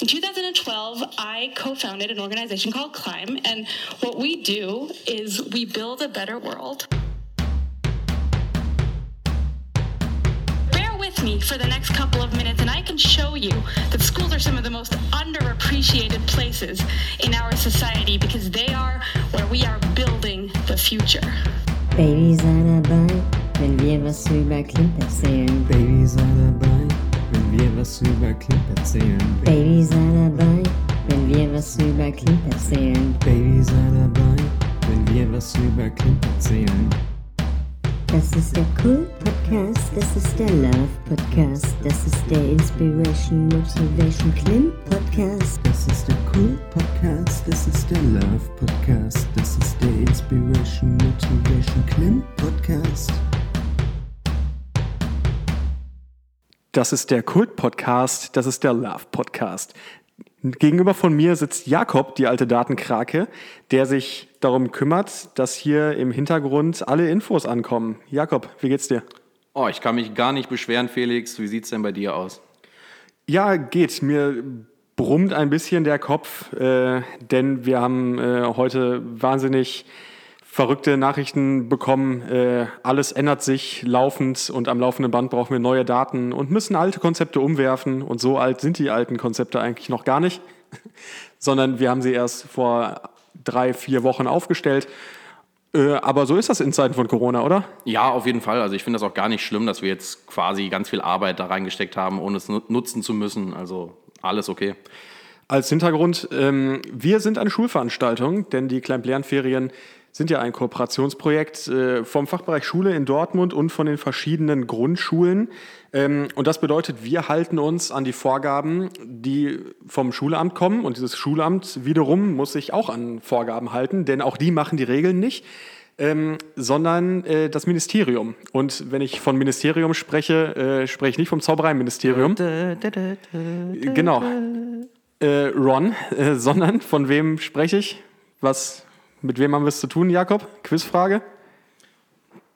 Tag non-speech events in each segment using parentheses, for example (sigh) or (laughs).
In 2012, I co founded an organization called Climb, and what we do is we build a better world. Bear with me for the next couple of minutes, and I can show you that schools are some of the most underappreciated places in our society because they are where we are building the future. Baby, sei dabei, wenn wir was über Klimp erzählen. Baby, sei dabei, wenn wir was über Klimp erzählen. Baby, sei dabei, wenn wir was über Klimp erzählen. Baby, sei dabei, wenn wir was über Klimp erzählen. Das ist der Cool Podcast, das ist der Love Podcast, das ist der Inspiration Motivation Klimp Podcast. Das ist der Cool Podcast, das ist der Love Podcast, das ist der Inspiration Motivation Klim Podcast. Das ist der Kult-Podcast, das ist der Love-Podcast. Gegenüber von mir sitzt Jakob, die alte Datenkrake, der sich darum kümmert, dass hier im Hintergrund alle Infos ankommen. Jakob, wie geht's dir? Oh, ich kann mich gar nicht beschweren, Felix. Wie sieht's denn bei dir aus? Ja, geht. Mir brummt ein bisschen der Kopf, äh, denn wir haben äh, heute wahnsinnig verrückte Nachrichten bekommen. Äh, alles ändert sich laufend und am laufenden Band brauchen wir neue Daten und müssen alte Konzepte umwerfen. Und so alt sind die alten Konzepte eigentlich noch gar nicht, (laughs) sondern wir haben sie erst vor drei, vier Wochen aufgestellt. Äh, aber so ist das in Zeiten von Corona, oder? Ja, auf jeden Fall. Also ich finde das auch gar nicht schlimm, dass wir jetzt quasi ganz viel Arbeit da reingesteckt haben, ohne es nu- nutzen zu müssen. Also alles okay. Als Hintergrund, ähm, wir sind eine Schulveranstaltung, denn die Klein-Lernferien sind ja ein Kooperationsprojekt äh, vom Fachbereich Schule in Dortmund und von den verschiedenen Grundschulen. Ähm, und das bedeutet, wir halten uns an die Vorgaben, die vom Schulamt kommen. Und dieses Schulamt wiederum muss sich auch an Vorgaben halten, denn auch die machen die Regeln nicht. Ähm, sondern äh, das Ministerium. Und wenn ich von Ministerium spreche, äh, spreche ich nicht vom Zaubereiministerium. Genau. Äh, Ron, sondern von wem spreche ich? Was, mit wem haben wir es zu tun, Jakob? Quizfrage?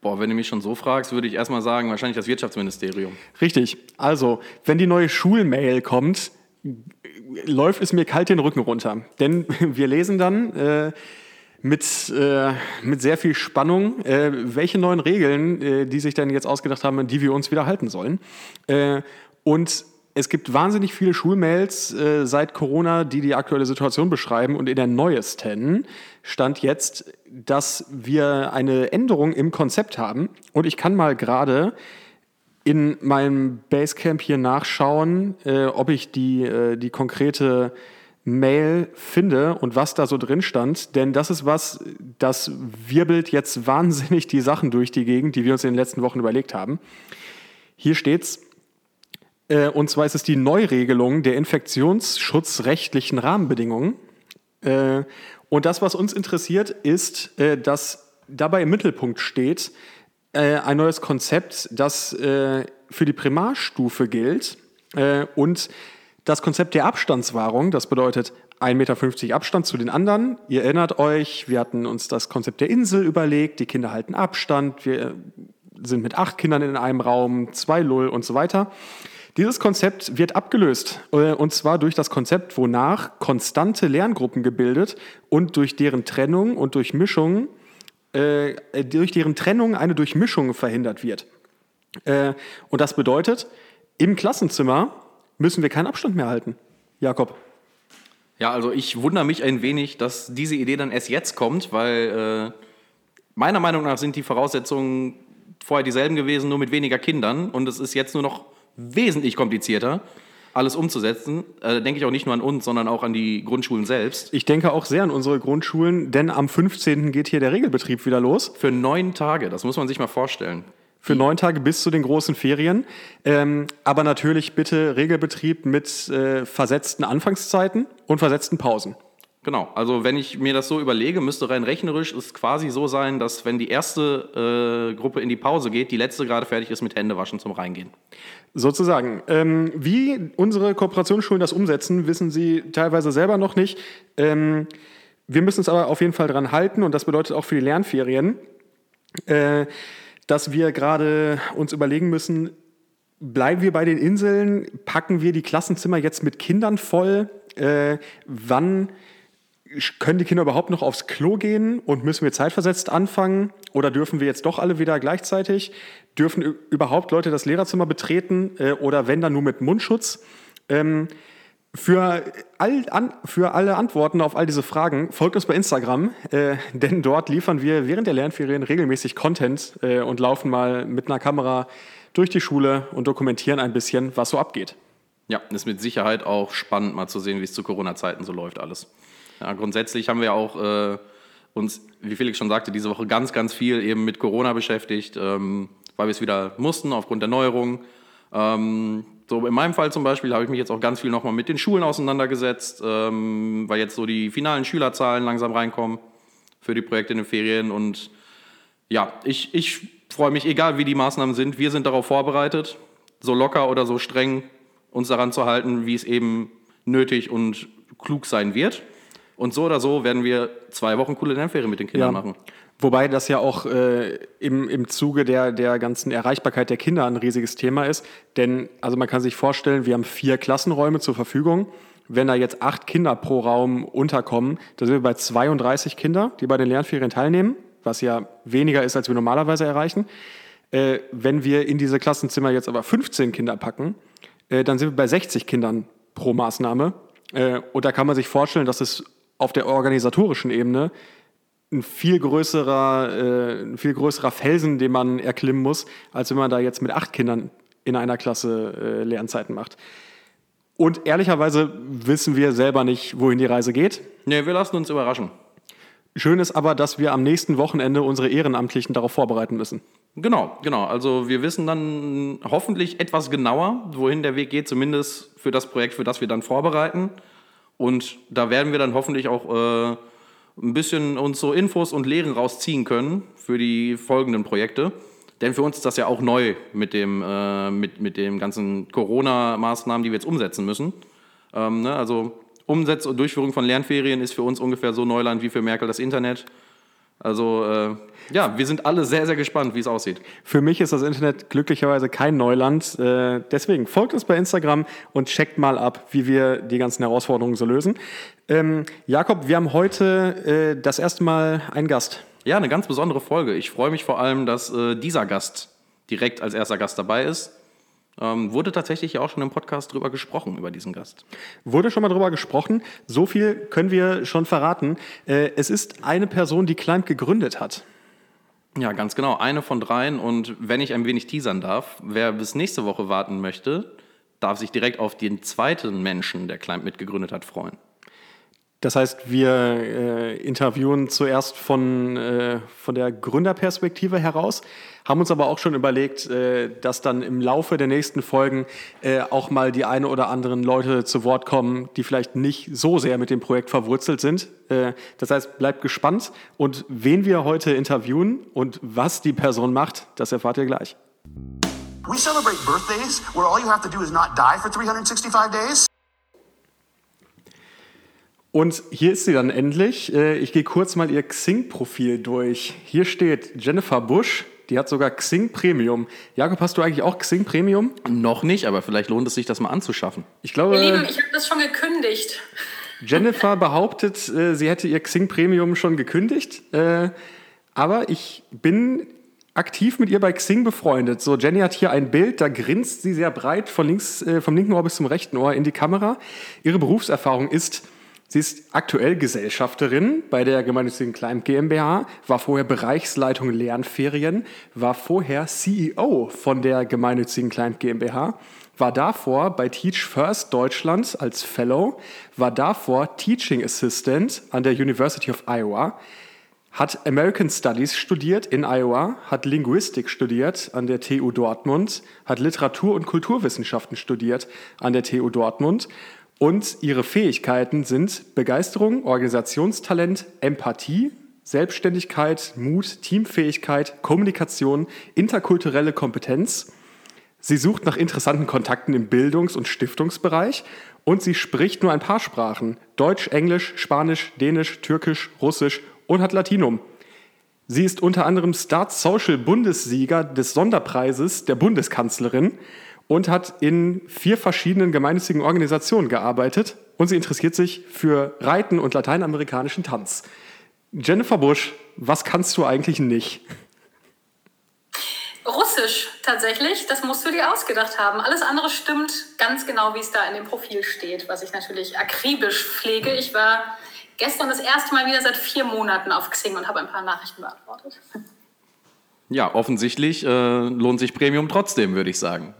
Boah, wenn du mich schon so fragst, würde ich erstmal sagen, wahrscheinlich das Wirtschaftsministerium. Richtig. Also, wenn die neue Schulmail kommt, läuft es mir kalt den Rücken runter. Denn (laughs) wir lesen dann äh, mit, äh, mit sehr viel Spannung, äh, welche neuen Regeln, äh, die sich dann jetzt ausgedacht haben, die wir uns wieder halten sollen. Äh, und es gibt wahnsinnig viele Schulmails äh, seit Corona, die die aktuelle Situation beschreiben. Und in der neuesten stand jetzt, dass wir eine Änderung im Konzept haben. Und ich kann mal gerade in meinem Basecamp hier nachschauen, äh, ob ich die, äh, die konkrete Mail finde und was da so drin stand. Denn das ist was, das wirbelt jetzt wahnsinnig die Sachen durch die Gegend, die wir uns in den letzten Wochen überlegt haben. Hier steht's. Äh, und zwar ist es die Neuregelung der infektionsschutzrechtlichen Rahmenbedingungen. Äh, und das, was uns interessiert, ist, äh, dass dabei im Mittelpunkt steht äh, ein neues Konzept, das äh, für die Primarstufe gilt äh, und das Konzept der Abstandswahrung. Das bedeutet 1,50 Meter Abstand zu den anderen. Ihr erinnert euch, wir hatten uns das Konzept der Insel überlegt, die Kinder halten Abstand, wir sind mit acht Kindern in einem Raum, zwei Lull und so weiter. Dieses Konzept wird abgelöst, äh, und zwar durch das Konzept, wonach konstante Lerngruppen gebildet und durch deren Trennung und Durchmischung, äh, durch deren Trennung eine Durchmischung verhindert wird. Äh, und das bedeutet, im Klassenzimmer müssen wir keinen Abstand mehr halten. Jakob. Ja, also ich wundere mich ein wenig, dass diese Idee dann erst jetzt kommt, weil äh, meiner Meinung nach sind die Voraussetzungen vorher dieselben gewesen, nur mit weniger Kindern. Und es ist jetzt nur noch wesentlich komplizierter, alles umzusetzen. Äh, denke ich auch nicht nur an uns, sondern auch an die Grundschulen selbst. Ich denke auch sehr an unsere Grundschulen, denn am 15. geht hier der Regelbetrieb wieder los. Für neun Tage, das muss man sich mal vorstellen. Für neun Tage bis zu den großen Ferien. Ähm, aber natürlich bitte Regelbetrieb mit äh, versetzten Anfangszeiten und versetzten Pausen. Genau, also wenn ich mir das so überlege, müsste rein rechnerisch es quasi so sein, dass wenn die erste äh, Gruppe in die Pause geht, die letzte gerade fertig ist mit Händewaschen zum Reingehen. Sozusagen. Ähm, wie unsere Kooperationsschulen das umsetzen, wissen sie teilweise selber noch nicht. Ähm, wir müssen uns aber auf jeden Fall dran halten und das bedeutet auch für die Lernferien, äh, dass wir gerade uns überlegen müssen, bleiben wir bei den Inseln? Packen wir die Klassenzimmer jetzt mit Kindern voll? Äh, wann können die Kinder überhaupt noch aufs Klo gehen und müssen wir zeitversetzt anfangen? Oder dürfen wir jetzt doch alle wieder gleichzeitig? Dürfen überhaupt Leute das Lehrerzimmer betreten äh, oder wenn dann nur mit Mundschutz? Ähm, für, all, an, für alle Antworten auf all diese Fragen folgt uns bei Instagram, äh, (laughs) denn dort liefern wir während der Lernferien regelmäßig Content äh, und laufen mal mit einer Kamera durch die Schule und dokumentieren ein bisschen, was so abgeht. Ja, ist mit Sicherheit auch spannend mal zu sehen, wie es zu Corona-Zeiten so läuft alles. Ja, grundsätzlich haben wir auch äh, uns, wie Felix schon sagte, diese Woche ganz, ganz viel eben mit Corona beschäftigt, ähm, weil wir es wieder mussten aufgrund der Neuerungen. Ähm, so in meinem Fall zum Beispiel habe ich mich jetzt auch ganz viel nochmal mit den Schulen auseinandergesetzt, ähm, weil jetzt so die finalen Schülerzahlen langsam reinkommen für die Projekte in den Ferien. Und ja, ich, ich freue mich, egal wie die Maßnahmen sind, wir sind darauf vorbereitet, so locker oder so streng uns daran zu halten, wie es eben nötig und klug sein wird. Und so oder so werden wir zwei Wochen coole Lernferien mit den Kindern ja. machen. Wobei das ja auch äh, im, im Zuge der, der ganzen Erreichbarkeit der Kinder ein riesiges Thema ist. Denn, also man kann sich vorstellen, wir haben vier Klassenräume zur Verfügung. Wenn da jetzt acht Kinder pro Raum unterkommen, dann sind wir bei 32 Kinder, die bei den Lernferien teilnehmen, was ja weniger ist, als wir normalerweise erreichen. Äh, wenn wir in diese Klassenzimmer jetzt aber 15 Kinder packen, äh, dann sind wir bei 60 Kindern pro Maßnahme. Äh, und da kann man sich vorstellen, dass es auf der organisatorischen Ebene ein viel größerer, äh, ein viel größerer Felsen, den man erklimmen muss, als wenn man da jetzt mit acht Kindern in einer Klasse äh, Lernzeiten macht. Und ehrlicherweise wissen wir selber nicht, wohin die Reise geht. Nee, wir lassen uns überraschen. Schön ist aber, dass wir am nächsten Wochenende unsere Ehrenamtlichen darauf vorbereiten müssen. Genau, genau. Also wir wissen dann hoffentlich etwas genauer, wohin der Weg geht, zumindest für das Projekt, für das wir dann vorbereiten. Und da werden wir dann hoffentlich auch äh, ein bisschen uns so Infos und Lehren rausziehen können für die folgenden Projekte. Denn für uns ist das ja auch neu mit dem, äh, mit, mit dem ganzen Corona-Maßnahmen, die wir jetzt umsetzen müssen. Ähm, ne? Also Umsetzung und Durchführung von Lernferien ist für uns ungefähr so Neuland wie für Merkel das Internet. Also äh, ja, wir sind alle sehr, sehr gespannt, wie es aussieht. Für mich ist das Internet glücklicherweise kein Neuland. Äh, deswegen folgt uns bei Instagram und checkt mal ab, wie wir die ganzen Herausforderungen so lösen. Ähm, Jakob, wir haben heute äh, das erste Mal einen Gast. Ja, eine ganz besondere Folge. Ich freue mich vor allem, dass äh, dieser Gast direkt als erster Gast dabei ist. Ähm, wurde tatsächlich auch schon im Podcast drüber gesprochen, über diesen Gast. Wurde schon mal drüber gesprochen. So viel können wir schon verraten. Äh, es ist eine Person, die Climb gegründet hat. Ja, ganz genau. Eine von dreien. Und wenn ich ein wenig teasern darf, wer bis nächste Woche warten möchte, darf sich direkt auf den zweiten Menschen, der Climb mitgegründet hat, freuen. Das heißt, wir äh, interviewen zuerst von, äh, von der Gründerperspektive heraus, haben uns aber auch schon überlegt, äh, dass dann im Laufe der nächsten Folgen äh, auch mal die eine oder anderen Leute zu Wort kommen, die vielleicht nicht so sehr mit dem Projekt verwurzelt sind. Äh, das heißt, bleibt gespannt und wen wir heute interviewen und was die Person macht, das erfahrt ihr gleich. We celebrate birthdays where all you have to do is not die for 365 days. Und hier ist sie dann endlich. Äh, ich gehe kurz mal ihr Xing-Profil durch. Hier steht Jennifer Busch. Die hat sogar Xing Premium. Jakob, hast du eigentlich auch Xing Premium? Noch nicht, aber vielleicht lohnt es sich, das mal anzuschaffen. Ich glaube. Ihr Lieben, ich habe das schon gekündigt. Jennifer (laughs) behauptet, äh, sie hätte ihr Xing Premium schon gekündigt. Äh, aber ich bin aktiv mit ihr bei Xing befreundet. So, Jenny hat hier ein Bild, da grinst sie sehr breit von links, vom linken Ohr bis zum rechten Ohr in die Kamera. Ihre Berufserfahrung ist Sie ist aktuell Gesellschafterin bei der gemeinnützigen Climb GmbH, war vorher Bereichsleitung Lernferien, war vorher CEO von der gemeinnützigen Climb GmbH, war davor bei Teach First Deutschland als Fellow, war davor Teaching Assistant an der University of Iowa, hat American Studies studiert in Iowa, hat Linguistik studiert an der TU Dortmund, hat Literatur- und Kulturwissenschaften studiert an der TU Dortmund und ihre Fähigkeiten sind Begeisterung, Organisationstalent, Empathie, Selbstständigkeit, Mut, Teamfähigkeit, Kommunikation, interkulturelle Kompetenz. Sie sucht nach interessanten Kontakten im Bildungs- und Stiftungsbereich und sie spricht nur ein paar Sprachen. Deutsch, Englisch, Spanisch, Dänisch, Türkisch, Russisch und hat Latinum. Sie ist unter anderem Start Social Bundessieger des Sonderpreises der Bundeskanzlerin und hat in vier verschiedenen gemeinnützigen Organisationen gearbeitet und sie interessiert sich für Reiten und lateinamerikanischen Tanz. Jennifer Busch, was kannst du eigentlich nicht? Russisch tatsächlich, das musst du dir ausgedacht haben. Alles andere stimmt ganz genau, wie es da in dem Profil steht, was ich natürlich akribisch pflege. Ich war gestern das erste Mal wieder seit vier Monaten auf Xing und habe ein paar Nachrichten beantwortet. Ja, offensichtlich äh, lohnt sich Premium trotzdem, würde ich sagen.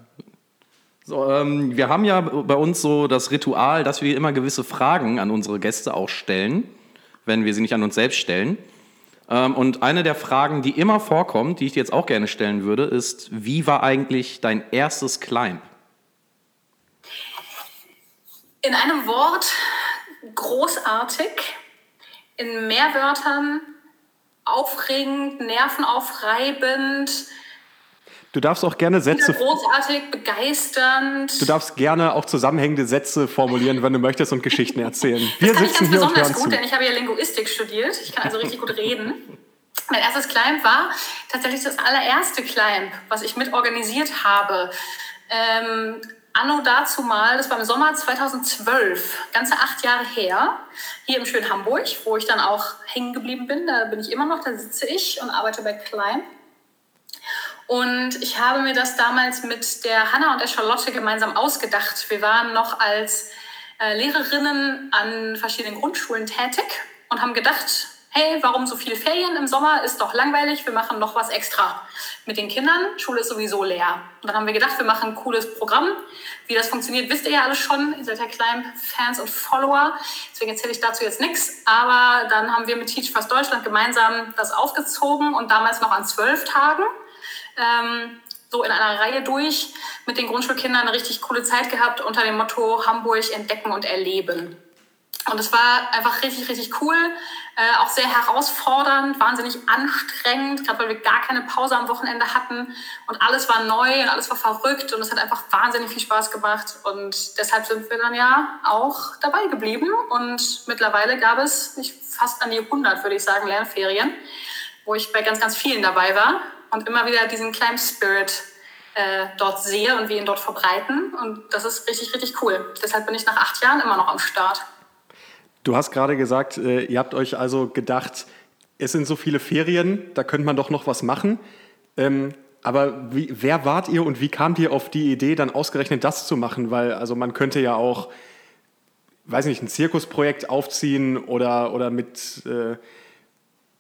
So, ähm, wir haben ja bei uns so das Ritual, dass wir immer gewisse Fragen an unsere Gäste auch stellen, wenn wir sie nicht an uns selbst stellen. Ähm, und eine der Fragen, die immer vorkommt, die ich dir jetzt auch gerne stellen würde, ist, wie war eigentlich dein erstes Climb? In einem Wort großartig, in mehr Wörtern aufregend, nervenaufreibend. Du darfst auch gerne Sätze. Großartig, begeisternd. Du darfst gerne auch zusammenhängende Sätze formulieren, wenn du möchtest und Geschichten erzählen. Wir das kann sitzen ich ganz besonders gut, zu. denn ich habe ja Linguistik studiert. Ich kann also richtig gut reden. Mein erstes Climb war tatsächlich das allererste Climb, was ich mitorganisiert habe. Ähm, anno dazu mal, das war im Sommer 2012, ganze acht Jahre her, hier im schönen Hamburg, wo ich dann auch hängen geblieben bin. Da bin ich immer noch, da sitze ich und arbeite bei Climb. Und ich habe mir das damals mit der Hanna und der Charlotte gemeinsam ausgedacht. Wir waren noch als äh, Lehrerinnen an verschiedenen Grundschulen tätig und haben gedacht, hey, warum so viele Ferien im Sommer? Ist doch langweilig, wir machen noch was extra mit den Kindern. Schule ist sowieso leer. Und dann haben wir gedacht, wir machen ein cooles Programm. Wie das funktioniert, wisst ihr ja alle schon. Ihr seid ja Climb-Fans und Follower. Deswegen erzähle ich dazu jetzt nichts. Aber dann haben wir mit Teach Fast Deutschland gemeinsam das aufgezogen und damals noch an zwölf Tagen. Ähm, so in einer Reihe durch mit den Grundschulkindern eine richtig coole Zeit gehabt unter dem Motto Hamburg entdecken und erleben. Und es war einfach richtig, richtig cool, äh, auch sehr herausfordernd, wahnsinnig anstrengend, gerade weil wir gar keine Pause am Wochenende hatten. Und alles war neu und alles war verrückt und es hat einfach wahnsinnig viel Spaß gemacht. Und deshalb sind wir dann ja auch dabei geblieben. Und mittlerweile gab es fast an die 100, würde ich sagen, Lernferien, wo ich bei ganz, ganz vielen dabei war und immer wieder diesen Climb Spirit äh, dort sehe und wir ihn dort verbreiten und das ist richtig, richtig cool. Deshalb bin ich nach acht Jahren immer noch am Start. Du hast gerade gesagt, äh, ihr habt euch also gedacht, es sind so viele Ferien, da könnte man doch noch was machen. Ähm, aber wie, wer wart ihr und wie kamt ihr auf die Idee, dann ausgerechnet das zu machen? Weil also man könnte ja auch, weiß nicht, ein Zirkusprojekt aufziehen oder, oder mit, äh,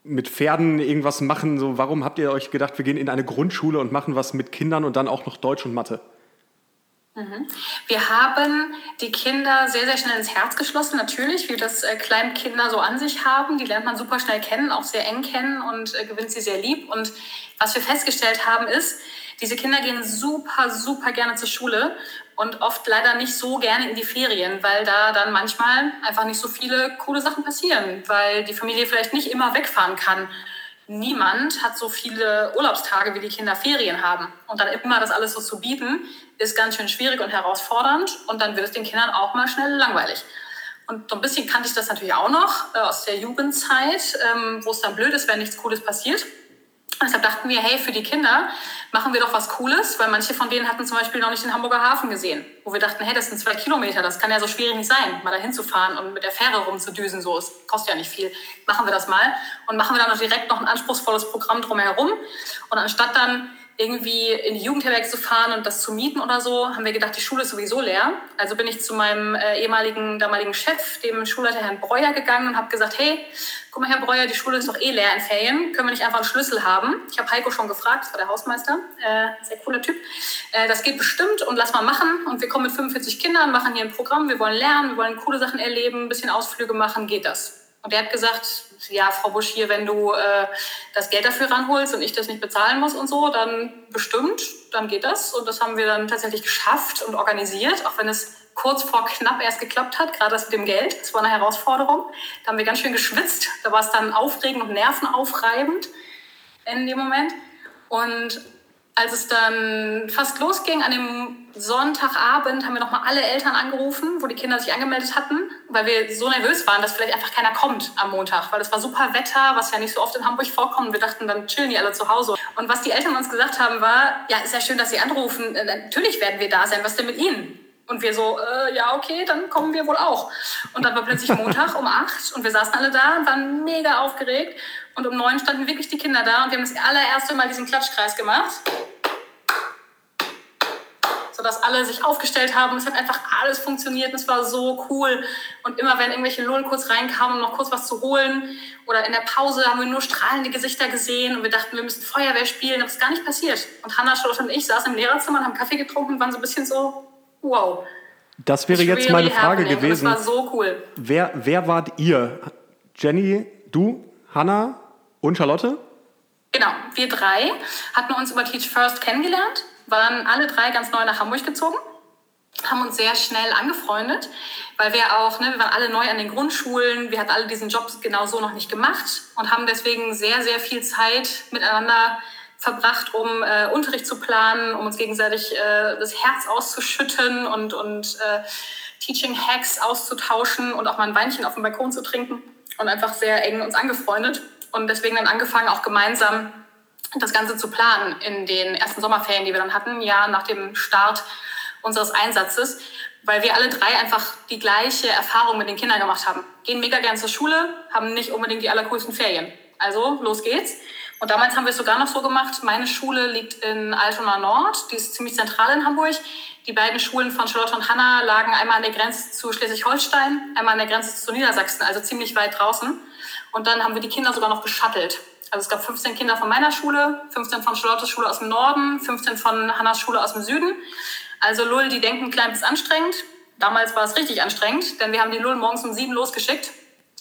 mit Pferden irgendwas machen. So, warum habt ihr euch gedacht, wir gehen in eine Grundschule und machen was mit Kindern und dann auch noch Deutsch und Mathe? Mhm. Wir haben die Kinder sehr, sehr schnell ins Herz geschlossen, natürlich, wie das äh, Kleinkinder so an sich haben. Die lernt man super schnell kennen, auch sehr eng kennen und äh, gewinnt sie sehr lieb. Und was wir festgestellt haben, ist, diese Kinder gehen super, super gerne zur Schule und oft leider nicht so gerne in die Ferien, weil da dann manchmal einfach nicht so viele coole Sachen passieren, weil die Familie vielleicht nicht immer wegfahren kann niemand hat so viele Urlaubstage, wie die Kinder Ferien haben. Und dann immer das alles so zu bieten, ist ganz schön schwierig und herausfordernd. Und dann wird es den Kindern auch mal schnell langweilig. Und so ein bisschen kannte ich das natürlich auch noch äh, aus der Jugendzeit, ähm, wo es dann blöd ist, wenn nichts Cooles passiert. Deshalb dachten wir, hey, für die Kinder machen wir doch was Cooles, weil manche von denen hatten zum Beispiel noch nicht den Hamburger Hafen gesehen. Wo wir dachten, hey, das sind zwei Kilometer, das kann ja so schwierig nicht sein, mal dahin zu fahren und mit der Fähre rumzudüsen, so, es kostet ja nicht viel. Machen wir das mal und machen wir dann noch direkt noch ein anspruchsvolles Programm drumherum. Und anstatt dann irgendwie in die Jugendherberge zu fahren und das zu mieten oder so, haben wir gedacht, die Schule ist sowieso leer. Also bin ich zu meinem äh, ehemaligen, damaligen Chef, dem Schulleiter Herrn Breuer, gegangen und habe gesagt, hey, guck mal, Herr Breuer, die Schule ist doch eh leer in Ferien, können wir nicht einfach einen Schlüssel haben? Ich habe Heiko schon gefragt, das war der Hausmeister, äh, sehr cooler Typ. Äh, das geht bestimmt und lass mal machen. Und wir kommen mit 45 Kindern, machen hier ein Programm, wir wollen lernen, wir wollen coole Sachen erleben, ein bisschen Ausflüge machen, geht das? Und der hat gesagt, ja, Frau Busch, hier, wenn du äh, das Geld dafür ranholst und ich das nicht bezahlen muss und so, dann bestimmt, dann geht das. Und das haben wir dann tatsächlich geschafft und organisiert, auch wenn es kurz vor knapp erst geklappt hat, gerade das mit dem Geld. Das war eine Herausforderung. Da haben wir ganz schön geschwitzt. Da war es dann aufregend und nervenaufreibend in dem Moment. Und als es dann fast losging, an dem Sonntagabend haben wir nochmal alle Eltern angerufen, wo die Kinder sich angemeldet hatten, weil wir so nervös waren, dass vielleicht einfach keiner kommt am Montag, weil es war super Wetter, was ja nicht so oft in Hamburg vorkommt. Wir dachten, dann chillen die alle zu Hause. Und was die Eltern uns gesagt haben, war, ja, ist ja schön, dass Sie anrufen. Äh, Natürlich werden wir da sein. Was denn mit Ihnen? Und wir so, äh, ja, okay, dann kommen wir wohl auch. Und dann war plötzlich Montag um acht und wir saßen alle da und waren mega aufgeregt. Und um neun standen wirklich die Kinder da und wir haben das allererste Mal diesen Klatschkreis gemacht. Sodass alle sich aufgestellt haben. Es hat einfach alles funktioniert und es war so cool. Und immer wenn irgendwelche Lullen kurz reinkamen, um noch kurz was zu holen, oder in der Pause haben wir nur strahlende Gesichter gesehen und wir dachten, wir müssen Feuerwehr spielen, aber es ist gar nicht passiert. Und Hannah, Charlotte und ich saßen im Lehrerzimmer und haben Kaffee getrunken und waren so ein bisschen so, wow. Das wäre jetzt meine Frage happening. gewesen. Und das war so cool. Wer, wer wart ihr? Jenny, du, Hannah und Charlotte? Genau, wir drei hatten uns über Teach First kennengelernt, waren alle drei ganz neu nach Hamburg gezogen, haben uns sehr schnell angefreundet, weil wir auch, ne, wir waren alle neu an den Grundschulen, wir hatten alle diesen Job genau so noch nicht gemacht und haben deswegen sehr, sehr viel Zeit miteinander verbracht, um äh, Unterricht zu planen, um uns gegenseitig äh, das Herz auszuschütten und, und äh, Teaching-Hacks auszutauschen und auch mal ein Weinchen auf dem Balkon zu trinken und einfach sehr eng uns angefreundet und deswegen dann angefangen, auch gemeinsam das Ganze zu planen in den ersten Sommerferien, die wir dann hatten, ja nach dem Start unseres Einsatzes, weil wir alle drei einfach die gleiche Erfahrung mit den Kindern gemacht haben. Gehen mega gern zur Schule, haben nicht unbedingt die allercoolsten Ferien. Also, los geht's. Und damals haben wir es sogar noch so gemacht, meine Schule liegt in Altona Nord, die ist ziemlich zentral in Hamburg. Die beiden Schulen von Charlotte und Hanna lagen einmal an der Grenze zu Schleswig-Holstein, einmal an der Grenze zu Niedersachsen, also ziemlich weit draußen. Und dann haben wir die Kinder sogar noch geschattelt. Also es gab 15 Kinder von meiner Schule, 15 von Charlottes Schule aus dem Norden, 15 von Hannas Schule aus dem Süden. Also Lull, die denken, klein bis anstrengend. Damals war es richtig anstrengend, denn wir haben die Lull morgens um sieben losgeschickt,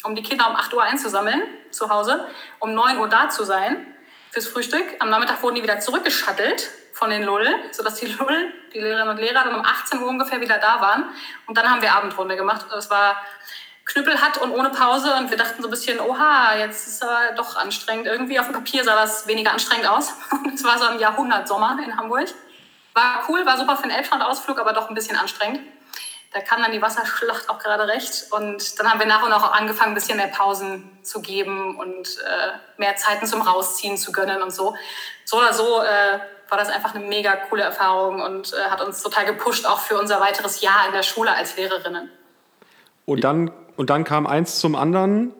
um die Kinder um 8 Uhr einzusammeln zu Hause, um 9 Uhr da zu sein fürs Frühstück. Am Nachmittag wurden die wieder zurückgeschattelt von den Lull, sodass die Lull, die Lehrerinnen und Lehrer, dann um 18 Uhr ungefähr wieder da waren. Und dann haben wir Abendrunde gemacht. Das war knüppelhart und ohne Pause und wir dachten so ein bisschen, oha, jetzt ist aber doch anstrengend. Irgendwie auf dem Papier sah das weniger anstrengend aus. (laughs) Es war so ein Jahrhundertsommer in Hamburg. War cool, war super für einen Elbstrand-Ausflug, aber doch ein bisschen anstrengend. Da kam dann die Wasserschlacht auch gerade recht. Und dann haben wir nach und nach auch angefangen, ein bisschen mehr Pausen zu geben und äh, mehr Zeiten zum Rausziehen zu gönnen und so. So oder so äh, war das einfach eine mega coole Erfahrung und äh, hat uns total gepusht, auch für unser weiteres Jahr in der Schule als Lehrerinnen. Und dann, und dann kam eins zum anderen.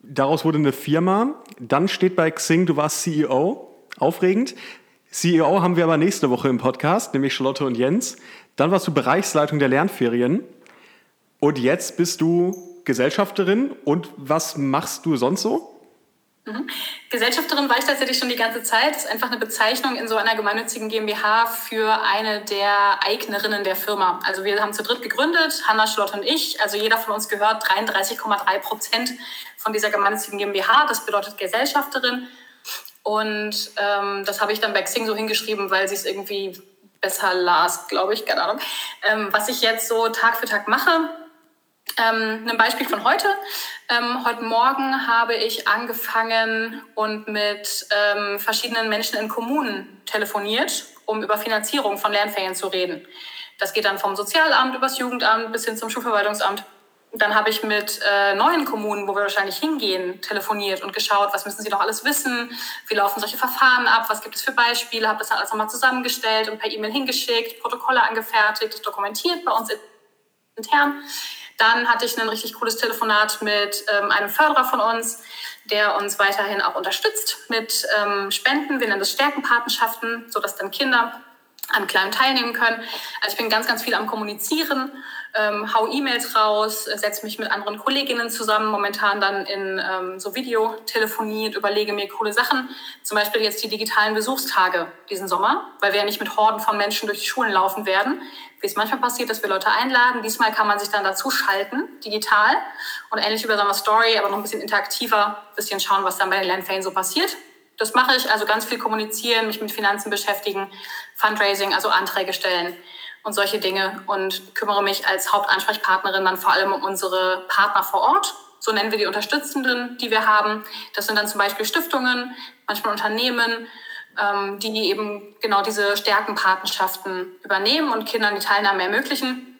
Daraus wurde eine Firma. Dann steht bei Xing, du warst CEO. Aufregend. CEO haben wir aber nächste Woche im Podcast, nämlich Charlotte und Jens. Dann warst du Bereichsleitung der Lernferien. Und jetzt bist du Gesellschafterin. Und was machst du sonst so? Gesellschafterin war ich tatsächlich schon die ganze Zeit. Das ist einfach eine Bezeichnung in so einer gemeinnützigen GmbH für eine der Eignerinnen der Firma. Also wir haben zu dritt gegründet, Hanna, Charlotte und ich. Also jeder von uns gehört 33,3 Prozent von dieser gemeinnützigen GmbH. Das bedeutet Gesellschafterin. Und ähm, das habe ich dann bei Xing so hingeschrieben, weil sie es irgendwie besser las, glaube ich, keine Ahnung. Ähm, was ich jetzt so Tag für Tag mache, ähm, ein Beispiel von heute. Ähm, heute Morgen habe ich angefangen und mit ähm, verschiedenen Menschen in Kommunen telefoniert, um über Finanzierung von Lernferien zu reden. Das geht dann vom Sozialamt übers Jugendamt bis hin zum Schulverwaltungsamt. Dann habe ich mit äh, neuen Kommunen, wo wir wahrscheinlich hingehen, telefoniert und geschaut, was müssen sie noch alles wissen, wie laufen solche Verfahren ab, was gibt es für Beispiele, habe das dann alles nochmal zusammengestellt und per E-Mail hingeschickt, Protokolle angefertigt, dokumentiert bei uns intern. Dann hatte ich ein richtig cooles Telefonat mit ähm, einem Förderer von uns, der uns weiterhin auch unterstützt mit ähm, Spenden. Wir nennen das Stärkenpatenschaften, sodass dann Kinder an Kleinen teilnehmen können. Also ich bin ganz, ganz viel am Kommunizieren, ähm, hau E-Mails raus, setze mich mit anderen Kolleginnen zusammen, momentan dann in ähm, so Videotelefonie und überlege mir coole Sachen. Zum Beispiel jetzt die digitalen Besuchstage diesen Sommer, weil wir ja nicht mit Horden von Menschen durch die Schulen laufen werden, wie es manchmal passiert, dass wir Leute einladen. Diesmal kann man sich dann dazu schalten, digital und ähnlich über eine Story, aber noch ein bisschen interaktiver, ein bisschen schauen, was dann bei den Lernferien so passiert. Das mache ich, also ganz viel kommunizieren, mich mit Finanzen beschäftigen, Fundraising, also Anträge stellen und solche Dinge und kümmere mich als Hauptansprechpartnerin dann vor allem um unsere Partner vor Ort. So nennen wir die Unterstützenden, die wir haben. Das sind dann zum Beispiel Stiftungen, manchmal Unternehmen, ähm, die eben genau diese Stärkenpatenschaften übernehmen und Kindern die Teilnahme ermöglichen.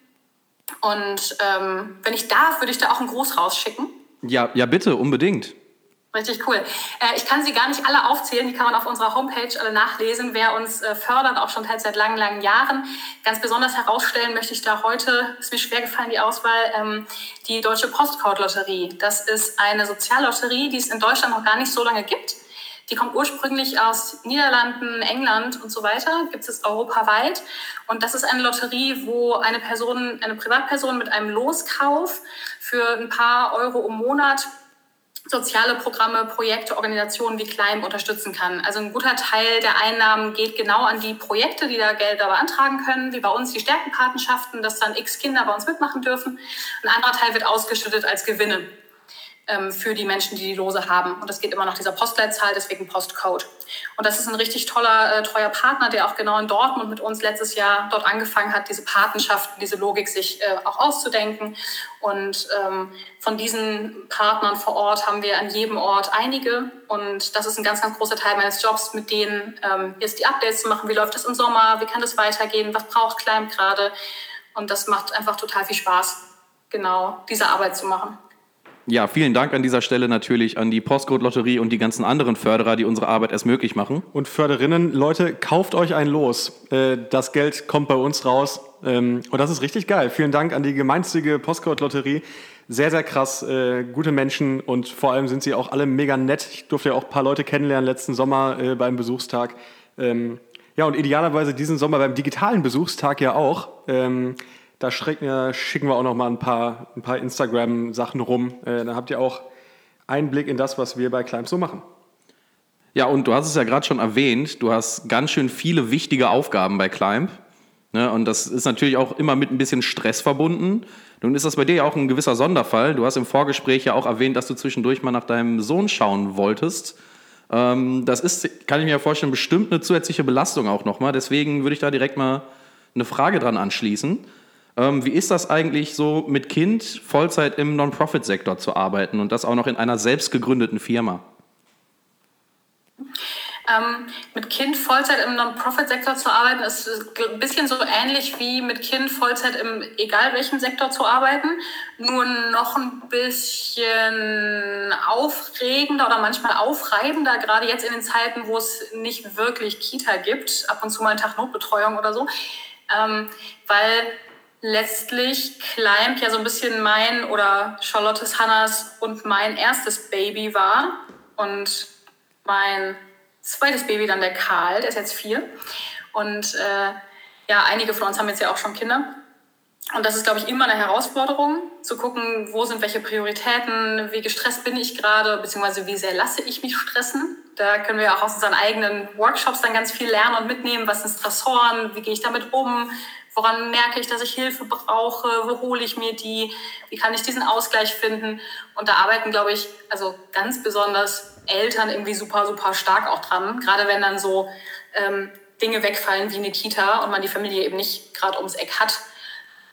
Und ähm, wenn ich darf, würde ich da auch einen Gruß rausschicken. Ja, ja, bitte, unbedingt. Richtig cool. Äh, ich kann sie gar nicht alle aufzählen, die kann man auf unserer Homepage alle nachlesen, wer uns äh, fördert, auch schon seit langen, langen Jahren. Ganz besonders herausstellen möchte ich da heute, ist mir schwer gefallen, die Auswahl, ähm, die Deutsche Postcode-Lotterie. Das ist eine Soziallotterie, die es in Deutschland noch gar nicht so lange gibt. Die kommt ursprünglich aus Niederlanden, England und so weiter, gibt es europaweit. Und das ist eine Lotterie, wo eine Person, eine Privatperson mit einem Loskauf für ein paar Euro im Monat soziale Programme, Projekte, Organisationen wie Climb unterstützen kann. Also ein guter Teil der Einnahmen geht genau an die Projekte, die da Gelder beantragen können, wie bei uns die Stärkenpatenschaften, dass dann x Kinder bei uns mitmachen dürfen. Ein anderer Teil wird ausgeschüttet als Gewinne ähm, für die Menschen, die die Lose haben. Und das geht immer nach dieser Postleitzahl, deswegen Postcode. Und das ist ein richtig toller, äh, treuer Partner, der auch genau in Dortmund mit uns letztes Jahr dort angefangen hat, diese Patenschaften, diese Logik sich äh, auch auszudenken. Und ähm, von diesen Partnern vor Ort haben wir an jedem Ort einige. Und das ist ein ganz, ganz großer Teil meines Jobs, mit denen ähm, jetzt die Updates zu machen. Wie läuft es im Sommer? Wie kann das weitergehen? Was braucht Klein gerade? Und das macht einfach total viel Spaß, genau diese Arbeit zu machen. Ja, vielen Dank an dieser Stelle natürlich an die Postcode-Lotterie und die ganzen anderen Förderer, die unsere Arbeit erst möglich machen. Und Förderinnen, Leute, kauft euch ein Los. Äh, das Geld kommt bei uns raus. Ähm, und das ist richtig geil. Vielen Dank an die gemeinstige Postcode-Lotterie. Sehr, sehr krass. Äh, gute Menschen und vor allem sind sie auch alle mega nett. Ich durfte ja auch ein paar Leute kennenlernen letzten Sommer äh, beim Besuchstag. Ähm, ja, und idealerweise diesen Sommer beim digitalen Besuchstag ja auch. Ähm, da schicken wir auch noch mal ein paar, ein paar Instagram-Sachen rum. Äh, dann habt ihr auch Einblick in das, was wir bei Climb so machen. Ja, und du hast es ja gerade schon erwähnt, du hast ganz schön viele wichtige Aufgaben bei Climb. Ne? Und das ist natürlich auch immer mit ein bisschen Stress verbunden. Nun ist das bei dir ja auch ein gewisser Sonderfall. Du hast im Vorgespräch ja auch erwähnt, dass du zwischendurch mal nach deinem Sohn schauen wolltest. Ähm, das ist, kann ich mir ja vorstellen, bestimmt eine zusätzliche Belastung auch nochmal. Deswegen würde ich da direkt mal eine Frage dran anschließen. Ähm, wie ist das eigentlich so mit Kind Vollzeit im Non-Profit-Sektor zu arbeiten und das auch noch in einer selbst gegründeten Firma? Ähm, mit Kind Vollzeit im Non-Profit-Sektor zu arbeiten, ist ein bisschen so ähnlich wie mit Kind Vollzeit im egal welchen Sektor zu arbeiten, nur noch ein bisschen aufregender oder manchmal aufreibender, gerade jetzt in den Zeiten, wo es nicht wirklich Kita gibt, ab und zu mal einen Tag Notbetreuung oder so, ähm, weil letztlich Climb ja so ein bisschen mein oder Charlottes Hannas und mein erstes Baby war und mein zweites Baby dann der Karl, der ist jetzt vier. Und äh, ja, einige von uns haben jetzt ja auch schon Kinder. Und das ist, glaube ich, immer eine Herausforderung, zu gucken, wo sind welche Prioritäten, wie gestresst bin ich gerade, beziehungsweise wie sehr lasse ich mich stressen. Da können wir auch aus unseren eigenen Workshops dann ganz viel lernen und mitnehmen, was sind Stressoren, wie gehe ich damit um, Woran merke ich, dass ich Hilfe brauche? Wo hole ich mir die? Wie kann ich diesen Ausgleich finden? Und da arbeiten, glaube ich, also ganz besonders Eltern irgendwie super, super stark auch dran. Gerade wenn dann so ähm, Dinge wegfallen wie eine Kita und man die Familie eben nicht gerade ums Eck hat.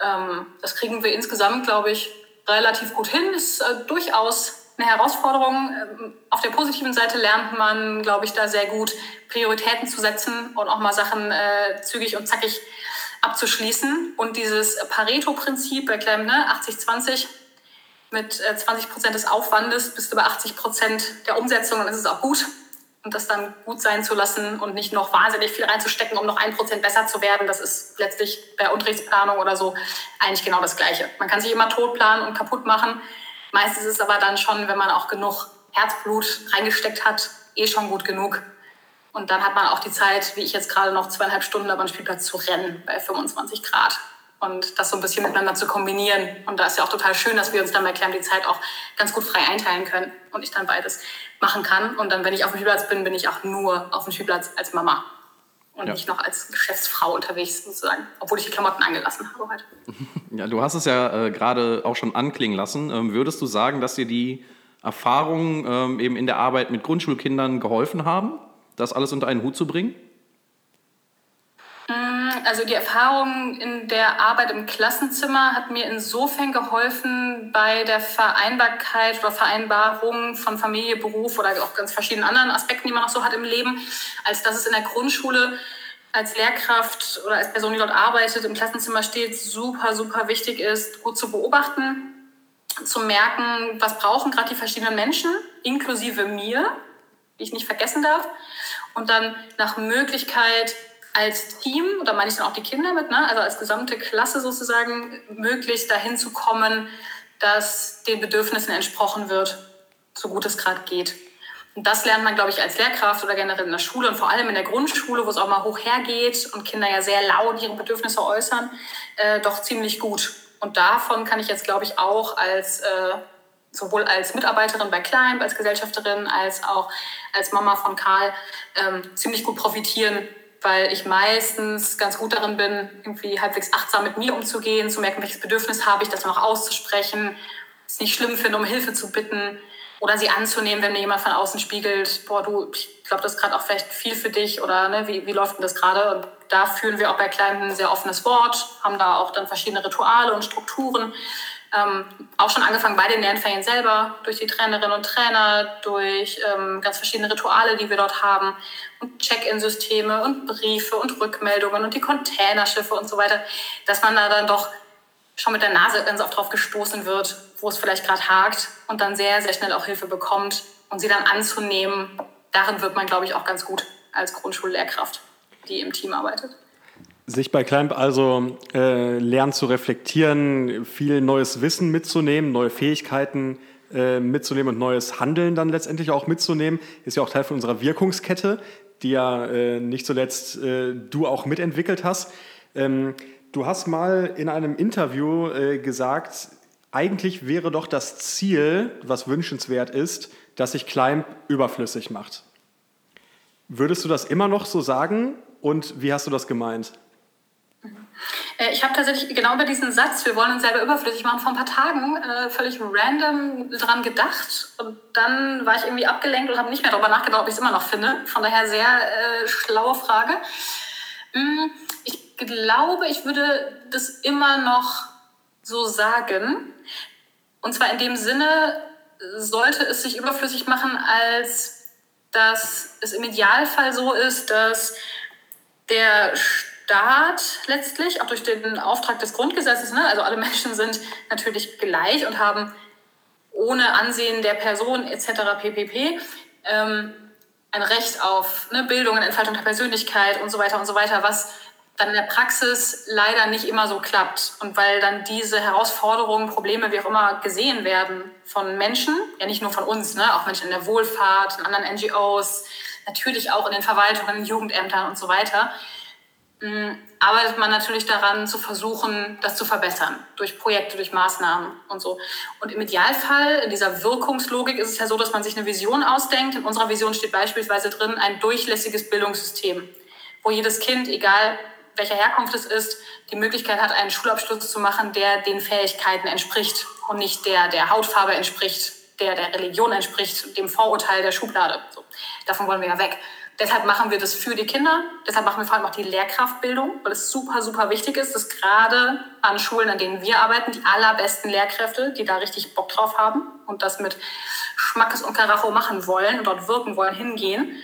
Ähm, das kriegen wir insgesamt, glaube ich, relativ gut hin. Ist äh, durchaus eine Herausforderung. Ähm, auf der positiven Seite lernt man, glaube ich, da sehr gut Prioritäten zu setzen und auch mal Sachen äh, zügig und zackig abzuschließen. Und dieses Pareto-Prinzip bei Clem, ne, 80-20, mit 20 äh, Prozent des Aufwandes bist du bei 80 Prozent der Umsetzung, dann ist es auch gut. Und das dann gut sein zu lassen und nicht noch wahnsinnig viel reinzustecken, um noch ein Prozent besser zu werden, das ist letztlich bei Unterrichtsplanung oder so eigentlich genau das Gleiche. Man kann sich immer tot planen und kaputt machen. Meistens ist es aber dann schon, wenn man auch genug Herzblut reingesteckt hat, eh schon gut genug. Und dann hat man auch die Zeit, wie ich jetzt gerade noch zweieinhalb Stunden über den Spielplatz zu rennen bei 25 Grad. Und das so ein bisschen miteinander zu kombinieren. Und da ist ja auch total schön, dass wir uns dann bei Clam die Zeit auch ganz gut frei einteilen können und ich dann beides machen kann. Und dann, wenn ich auf dem Spielplatz bin, bin ich auch nur auf dem Spielplatz als Mama und ja. nicht noch als Geschäftsfrau unterwegs sozusagen, obwohl ich die Klamotten angelassen habe heute. (laughs) Ja, du hast es ja äh, gerade auch schon anklingen lassen. Ähm, würdest du sagen, dass dir die Erfahrungen ähm, eben in der Arbeit mit Grundschulkindern geholfen haben? Das alles unter einen Hut zu bringen? Mm, also die Erfahrung in der Arbeit im Klassenzimmer hat mir insofern geholfen bei der Vereinbarkeit oder Vereinbarung von Familie, Beruf oder auch ganz verschiedenen anderen Aspekten, die man auch so hat im Leben, als dass es in der Grundschule als Lehrkraft oder als Person, die dort arbeitet, im Klassenzimmer steht, super, super wichtig ist, gut zu beobachten, zu merken, was brauchen gerade die verschiedenen Menschen, inklusive mir, die ich nicht vergessen darf. Und dann nach Möglichkeit als Team, da meine ich dann auch die Kinder mit, ne? also als gesamte Klasse sozusagen, möglichst dahin zu kommen, dass den Bedürfnissen entsprochen wird, so gut es gerade geht. Und das lernt man, glaube ich, als Lehrkraft oder generell in der Schule und vor allem in der Grundschule, wo es auch mal hoch hergeht und Kinder ja sehr laut ihre Bedürfnisse äußern, äh, doch ziemlich gut. Und davon kann ich jetzt, glaube ich, auch als äh, sowohl als Mitarbeiterin bei Climb, als Gesellschafterin, als auch als Mama von Karl ähm, ziemlich gut profitieren, weil ich meistens ganz gut darin bin, irgendwie halbwegs achtsam mit mir umzugehen, zu merken, welches Bedürfnis habe ich, das noch auszusprechen, es nicht schlimm finde, um Hilfe zu bitten oder sie anzunehmen, wenn mir jemand von außen spiegelt, boah, du, ich glaube, das ist gerade auch vielleicht viel für dich oder ne, wie, wie läuft denn das gerade? Und da führen wir auch bei Kleinen ein sehr offenes Wort, haben da auch dann verschiedene Rituale und Strukturen. Ähm, auch schon angefangen bei den Lernferien selber, durch die Trainerinnen und Trainer, durch ähm, ganz verschiedene Rituale, die wir dort haben und Check-in-Systeme und Briefe und Rückmeldungen und die Containerschiffe und so weiter, dass man da dann doch schon mit der Nase ganz oft drauf gestoßen wird, wo es vielleicht gerade hakt und dann sehr, sehr schnell auch Hilfe bekommt und sie dann anzunehmen, darin wird man, glaube ich, auch ganz gut als Grundschullehrkraft, die im Team arbeitet. Sich bei Climb also äh, lernen zu reflektieren, viel neues Wissen mitzunehmen, neue Fähigkeiten äh, mitzunehmen und neues Handeln dann letztendlich auch mitzunehmen, ist ja auch Teil von unserer Wirkungskette, die ja äh, nicht zuletzt äh, du auch mitentwickelt hast. Ähm, du hast mal in einem Interview äh, gesagt, eigentlich wäre doch das Ziel, was wünschenswert ist, dass sich Climb überflüssig macht. Würdest du das immer noch so sagen und wie hast du das gemeint? Äh, ich habe tatsächlich genau über diesen Satz, wir wollen uns selber überflüssig machen, vor ein paar Tagen äh, völlig random dran gedacht. Und dann war ich irgendwie abgelenkt und habe nicht mehr darüber nachgedacht, ob ich es immer noch finde. Von daher sehr äh, schlaue Frage. Mm, ich glaube, ich würde das immer noch so sagen. Und zwar in dem Sinne, sollte es sich überflüssig machen, als dass es im Idealfall so ist, dass der Staat letztlich, auch durch den Auftrag des Grundgesetzes, ne, also alle (laughs) Menschen sind natürlich gleich und haben ohne Ansehen der Person etc. ppp. Ähm, ein Recht auf ne, Bildung, Entfaltung der Persönlichkeit und so weiter und so weiter, was dann in der Praxis leider nicht immer so klappt. Und weil dann diese Herausforderungen, Probleme, wie auch immer, gesehen werden von Menschen, ja nicht nur von uns, ne, auch Menschen in der Wohlfahrt, in anderen NGOs, natürlich auch in den Verwaltungen, Jugendämtern und so weiter, arbeitet man natürlich daran, zu versuchen, das zu verbessern, durch Projekte, durch Maßnahmen und so. Und im Idealfall, in dieser Wirkungslogik, ist es ja so, dass man sich eine Vision ausdenkt. In unserer Vision steht beispielsweise drin ein durchlässiges Bildungssystem, wo jedes Kind, egal welcher Herkunft es ist, die Möglichkeit hat, einen Schulabschluss zu machen, der den Fähigkeiten entspricht und nicht der der Hautfarbe entspricht, der der Religion entspricht, dem Vorurteil der Schublade. So. Davon wollen wir ja weg. Deshalb machen wir das für die Kinder. Deshalb machen wir vor allem auch die Lehrkraftbildung, weil es super, super wichtig ist, dass gerade an Schulen, an denen wir arbeiten, die allerbesten Lehrkräfte, die da richtig Bock drauf haben und das mit Schmackes und Karacho machen wollen und dort wirken wollen, hingehen.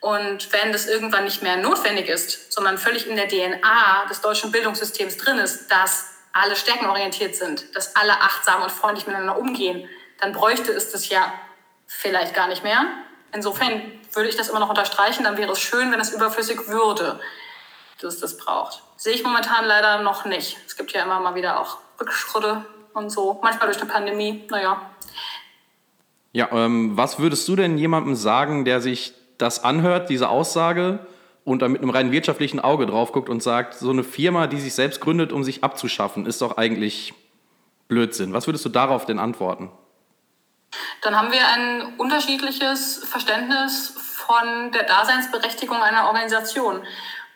Und wenn das irgendwann nicht mehr notwendig ist, sondern völlig in der DNA des deutschen Bildungssystems drin ist, dass alle stärkenorientiert sind, dass alle achtsam und freundlich miteinander umgehen, dann bräuchte es das ja vielleicht gar nicht mehr. Insofern würde ich das immer noch unterstreichen, dann wäre es schön, wenn es überflüssig würde, dass es das braucht. Sehe ich momentan leider noch nicht. Es gibt ja immer mal wieder auch Rückschritte und so, manchmal durch eine Pandemie, naja. Ja, ähm, was würdest du denn jemandem sagen, der sich das anhört, diese Aussage, und dann mit einem rein wirtschaftlichen Auge drauf guckt und sagt, so eine Firma, die sich selbst gründet, um sich abzuschaffen, ist doch eigentlich Blödsinn. Was würdest du darauf denn antworten? Dann haben wir ein unterschiedliches Verständnis von der Daseinsberechtigung einer Organisation.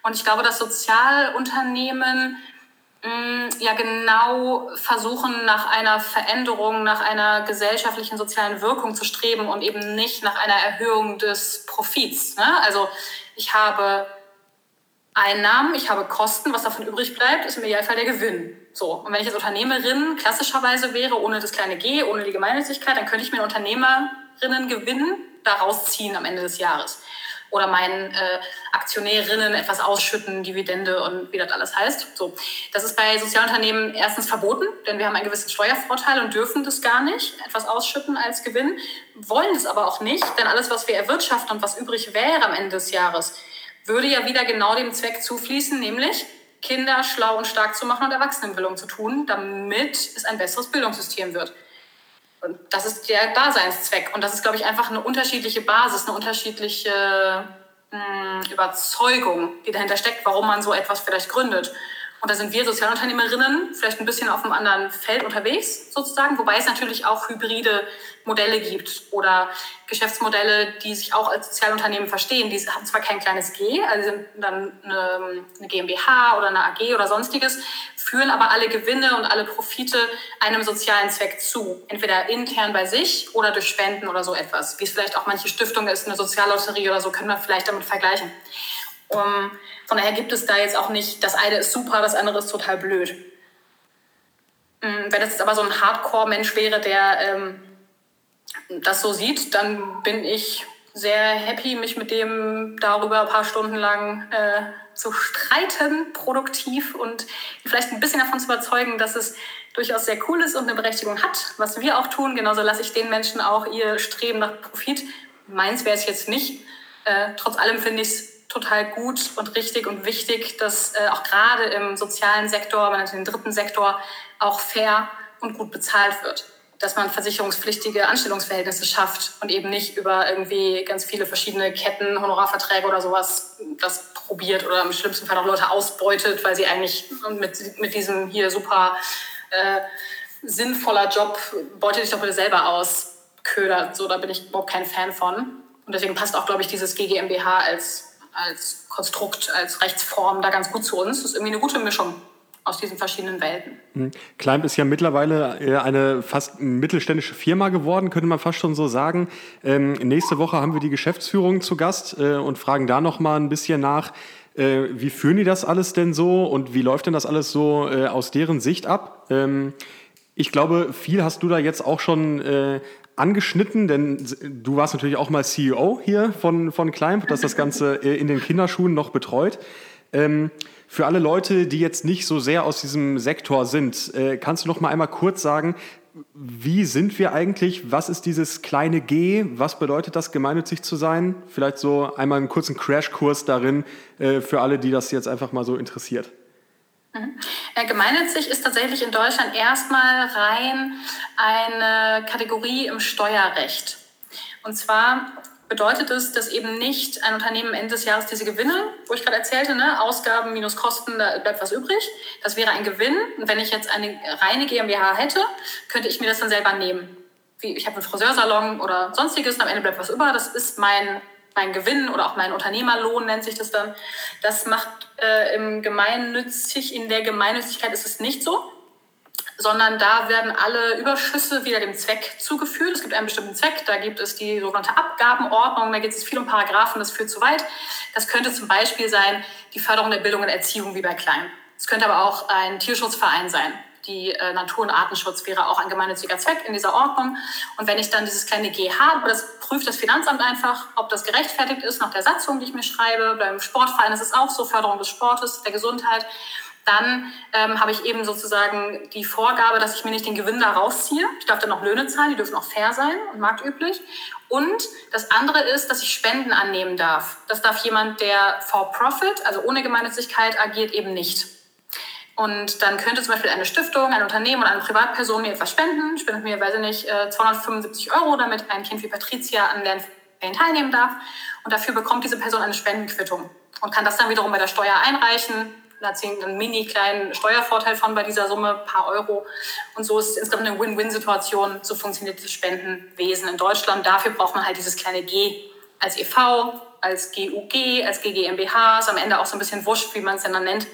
Und ich glaube, dass Sozialunternehmen mh, mm, ja genau versuchen, nach einer Veränderung, nach einer gesellschaftlichen sozialen Wirkung zu streben und eben nicht nach einer Erhöhung des Profits. Ne? Also ich habe Einnahmen, ich habe Kosten, was davon übrig bleibt, ist im Idealfall der Gewinn. So. Und wenn ich jetzt Unternehmerin klassischerweise wäre, ohne das kleine G, ohne die Gemeinnützigkeit, dann könnte ich mir Unternehmerinnen gewinnen daraus ziehen am Ende des Jahres. oder meinen äh, Aktionärinnen etwas ausschütten, Dividende und wie das alles heißt. So, das ist bei Sozialunternehmen erstens verboten, denn wir haben einen gewissen Steuervorteil und dürfen das gar nicht, etwas ausschütten als Gewinn, wollen es aber auch nicht, denn alles, was wir erwirtschaften und was übrig wäre am Ende des Jahres, würde ja wieder genau dem Zweck zufließen, nämlich Kinder schlau und stark zu machen und Erwachsenenbildung zu tun, damit es ein besseres Bildungssystem wird. Und das ist der Daseinszweck. Und das ist, glaube ich, einfach eine unterschiedliche Basis, eine unterschiedliche mh, hm, Überzeugung, die dahinter steckt, warum man so etwas vielleicht gründet. Und da sind wir Sozialunternehmerinnen vielleicht ein bisschen auf einem anderen Feld unterwegs, sozusagen, wobei es natürlich auch hybride Modelle gibt oder Geschäftsmodelle, die sich auch als Sozialunternehmen verstehen. Die haben zwar kein kleines G, also sind dann eine, eine GmbH oder eine AG oder sonstiges, führen aber alle Gewinne und alle Profite einem sozialen Zweck zu. Entweder intern bei sich oder durch Spenden oder so etwas. Wie es vielleicht auch manche Stiftungen ist, eine Soziallotterie oder so, können wir vielleicht damit vergleichen. Um, von daher gibt es da jetzt auch nicht, das eine ist super, das andere ist total blöd. Mm, wenn es jetzt aber so ein Hardcore-Mensch wäre, der ähm, das so sieht, dann bin ich sehr happy, mich mit dem darüber ein paar Stunden lang äh, zu streiten, produktiv und vielleicht ein bisschen davon zu überzeugen, dass es durchaus sehr cool ist und eine Berechtigung hat, was wir auch tun. Genauso lasse ich den Menschen auch ihr Streben nach Profit. Meins wäre es jetzt nicht. Äh, trotz allem finde ich es total gut und richtig und wichtig, dass äh, auch gerade im sozialen Sektor, man nennt den dritten Sektor, auch fair und gut bezahlt wird. Dass man versicherungspflichtige Anstellungsverhältnisse schafft und eben nicht über irgendwie ganz viele verschiedene Ketten, Honorarverträge oder sowas das probiert oder im schlimmsten Fall auch Leute ausbeutet, weil sie eigentlich mit, mit diesem hier super äh, sinnvoller Job beutet sich doch bitte selber aus, ködert. So, da bin ich überhaupt kein Fan von. Und deswegen passt auch, glaube ich, dieses GGMBH als als Konstrukt, als Rechtsform da ganz gut zu uns. Das ist irgendwie eine gute Mischung aus diesen verschiedenen Welten. Mhm. Climb ist ja mittlerweile äh, eine fast mittelständische Firma geworden, könnte man fast schon so sagen. Ähm, nächste Woche haben wir die Geschäftsführung zu Gast äh, und fragen da noch mal ein bisschen nach, äh, wie führen die das alles denn so und wie läuft denn das alles so äh, aus deren Sicht ab? Ähm, ich glaube, viel hast du da jetzt auch schon äh, angeschnitten, denn du warst natürlich auch mal CEO hier von, von Climb, das das Ganze (laughs) äh, in den Kinderschuhen noch betreut. Ähm, für alle Leute, die jetzt nicht so sehr aus diesem Sektor sind, äh, kannst du noch mal einmal kurz sagen, wie sind wir eigentlich? Was ist dieses kleine G? Was bedeutet das, gemeinnützig zu sein? Vielleicht so einmal einen kurzen Crashkurs darin äh, für alle, die das jetzt einfach mal so interessiert. Mhm. Gemeinnützig ist tatsächlich in Deutschland erstmal rein eine Kategorie im Steuerrecht. Und zwar bedeutet es, dass eben nicht ein Unternehmen Ende des Jahres diese Gewinne, wo ich gerade erzählte, ne, Ausgaben minus Kosten, da bleibt was übrig. Das wäre ein Gewinn. Und wenn ich jetzt eine reine GmbH hätte, könnte ich mir das dann selber nehmen. Wie, ich habe einen Friseursalon oder sonstiges und am Ende bleibt was über. Das ist mein mein Gewinn oder auch mein Unternehmerlohn nennt sich das dann. Das macht äh, im Gemeinnützig, in der Gemeinnützigkeit ist es nicht so, sondern da werden alle Überschüsse wieder dem Zweck zugeführt. Es gibt einen bestimmten Zweck, da gibt es die sogenannte Abgabenordnung, da geht es viel um Paragraphen, das führt zu weit. Das könnte zum Beispiel sein die Förderung der Bildung und Erziehung wie bei Klein. Es könnte aber auch ein Tierschutzverein sein die äh, Natur- und Artenschutz wäre auch ein gemeinnütziger Zweck in dieser Ordnung. Und wenn ich dann dieses kleine G habe, das prüft das Finanzamt einfach, ob das gerechtfertigt ist nach der Satzung, die ich mir schreibe. Beim Sportverein ist es auch so, Förderung des Sportes, der Gesundheit. Dann ähm, habe ich eben sozusagen die Vorgabe, dass ich mir nicht den Gewinn da rausziehe. Ich darf dann noch Löhne zahlen, die dürfen auch fair sein und marktüblich. Und das andere ist, dass ich Spenden annehmen darf. Das darf jemand, der for profit, also ohne Gemeinnützigkeit agiert, eben nicht. Und dann könnte zum Beispiel eine Stiftung, ein Unternehmen oder eine Privatperson mir etwas spenden, spendet mir, weiß ich nicht, 275 äh, Euro, damit ein Kind wie Patricia an Lernferien teilnehmen darf. Und dafür bekommt diese Person eine Spendenquittung und kann das dann wiederum bei der Steuer einreichen. Da sie einen mini kleinen Steuervorteil von bei dieser Summe, paar Euro. Und so ist es insgesamt eine Win-Win-Situation. So funktioniert das Spendenwesen in Deutschland. Dafür braucht man halt dieses kleine G als EV, als GUG, als GGMBH. Ist am Ende auch so ein bisschen wurscht, wie man es dann nennt.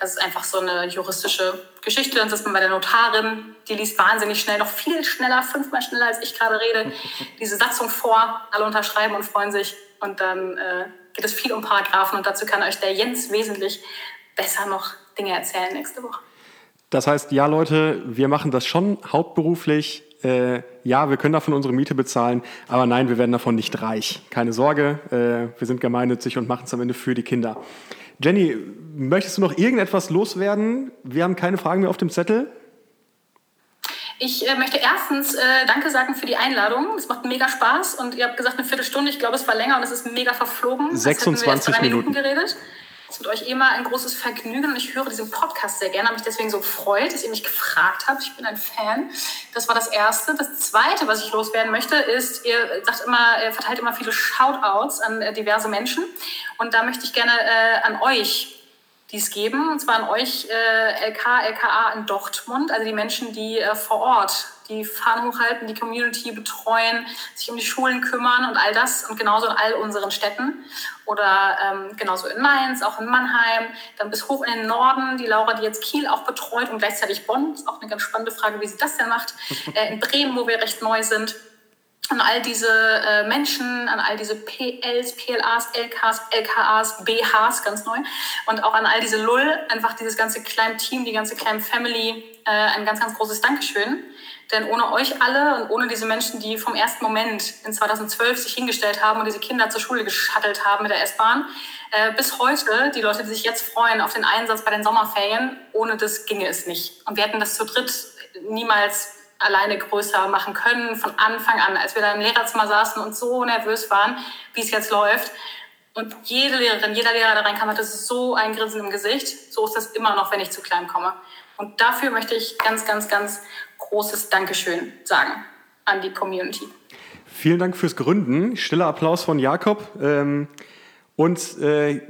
Das ist einfach so eine juristische Geschichte. Dann ist man bei der Notarin, die liest wahnsinnig schnell, noch viel schneller, fünfmal schneller als ich gerade rede, (laughs) diese Satzung vor. Alle unterschreiben und freuen sich. Und dann äh, geht es viel um Paragraphen. Und dazu kann euch der Jens wesentlich besser noch Dinge erzählen nächste Woche. Das heißt, ja Leute, wir machen das schon hauptberuflich. äh, ja, wir können davon unsere Miete bezahlen, aber nein, wir werden davon nicht reich. Keine Sorge, äh, wir sind gemeinnützig und machen es am Ende für die Kinder. Jenny, möchtest du noch irgendetwas loswerden? Wir haben keine Fragen mehr auf dem Zettel. Ich äh, möchte erstens äh, Danke sagen für die Einladung. Es macht mega Spaß und ihr habt gesagt eine Viertelstunde. Ich glaube, es war länger und es ist mega verflogen. 26 Minuten. Minuten geredet. Es ist mit euch immer ein großes Vergnügen und ich höre diesen Podcast sehr gerne, habe mich deswegen so gefreut, dass ihr mich gefragt habt. Ich bin ein Fan. Das war das Erste. Das Zweite, was ich loswerden möchte, ist, ihr sagt immer, ihr verteilt immer viele Shoutouts an äh, diverse Menschen und da möchte ich gerne äh, an euch dies geben, und zwar an euch äh, LK, LKA in Dortmund, also die Menschen, die äh, vor Ort die Fahnen hochhalten, die Community betreuen, sich um die Schulen kümmern und all das und genauso in all unseren Städten oder ähm, genauso in Mainz, auch in Mannheim, dann bis hoch in den Norden, die Laura, die jetzt Kiel auch betreut und gleichzeitig Bonn, ist auch eine ganz spannende Frage, wie sie das denn macht, (laughs) äh, in Bremen, wo wir recht neu sind an all diese äh, Menschen, an all diese PLs, PLAs, LKs, LKAs, BHs, ganz neu, und auch an all diese LUL, einfach dieses ganze kleine Team, die ganze kleine Family, äh, ein ganz, ganz großes Dankeschön. Denn ohne euch alle und ohne diese Menschen, die vom ersten Moment in 2012 sich hingestellt haben und diese Kinder zur Schule geschattelt haben mit der S-Bahn, äh, bis heute, die Leute, die sich jetzt freuen auf den Einsatz bei den Sommerferien, ohne das ginge es nicht. Und wir hätten das zu dritt niemals alleine größer machen können von Anfang an, als wir da im Lehrerzimmer saßen und so nervös waren, wie es jetzt läuft. Und jede Lehrerin, jeder Lehrer, der reinkam, hatte so ein Grinsen im Gesicht. So ist das immer noch, wenn ich zu klein komme. Und dafür möchte ich ganz, ganz, ganz großes Dankeschön sagen an die Community. Vielen Dank fürs Gründen. Stiller Applaus von Jakob. Ähm, und äh,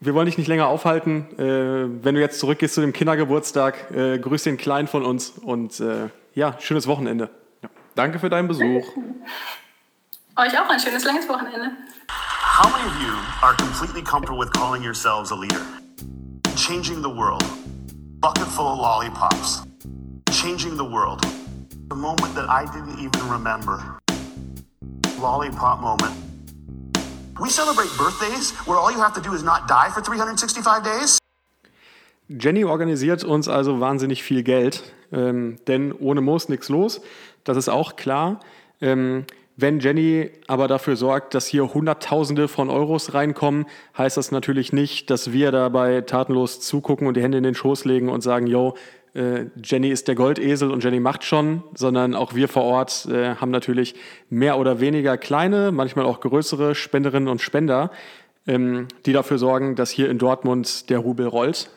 wir wollen dich nicht länger aufhalten. Äh, wenn du jetzt zurückgehst zu dem Kindergeburtstag, äh, grüß den Kleinen von uns und ja, schönes Wochenende. Danke für deinen Besuch. Euch auch ein schönes langes Wochenende. How many of you are completely comfortable with calling yourselves a leader? Changing the world. Bucket full of lollipops. Changing the world. The moment that I didn't even remember. Lollipop moment. We celebrate birthdays where all you have to do is not die for 365 days. Jenny organisiert uns also wahnsinnig viel Geld, ähm, denn ohne Moos nichts los. Das ist auch klar. Ähm, wenn Jenny aber dafür sorgt, dass hier Hunderttausende von Euros reinkommen, heißt das natürlich nicht, dass wir dabei tatenlos zugucken und die Hände in den Schoß legen und sagen, yo, äh, Jenny ist der Goldesel und Jenny macht schon, sondern auch wir vor Ort äh, haben natürlich mehr oder weniger kleine, manchmal auch größere Spenderinnen und Spender, ähm, die dafür sorgen, dass hier in Dortmund der Rubel rollt.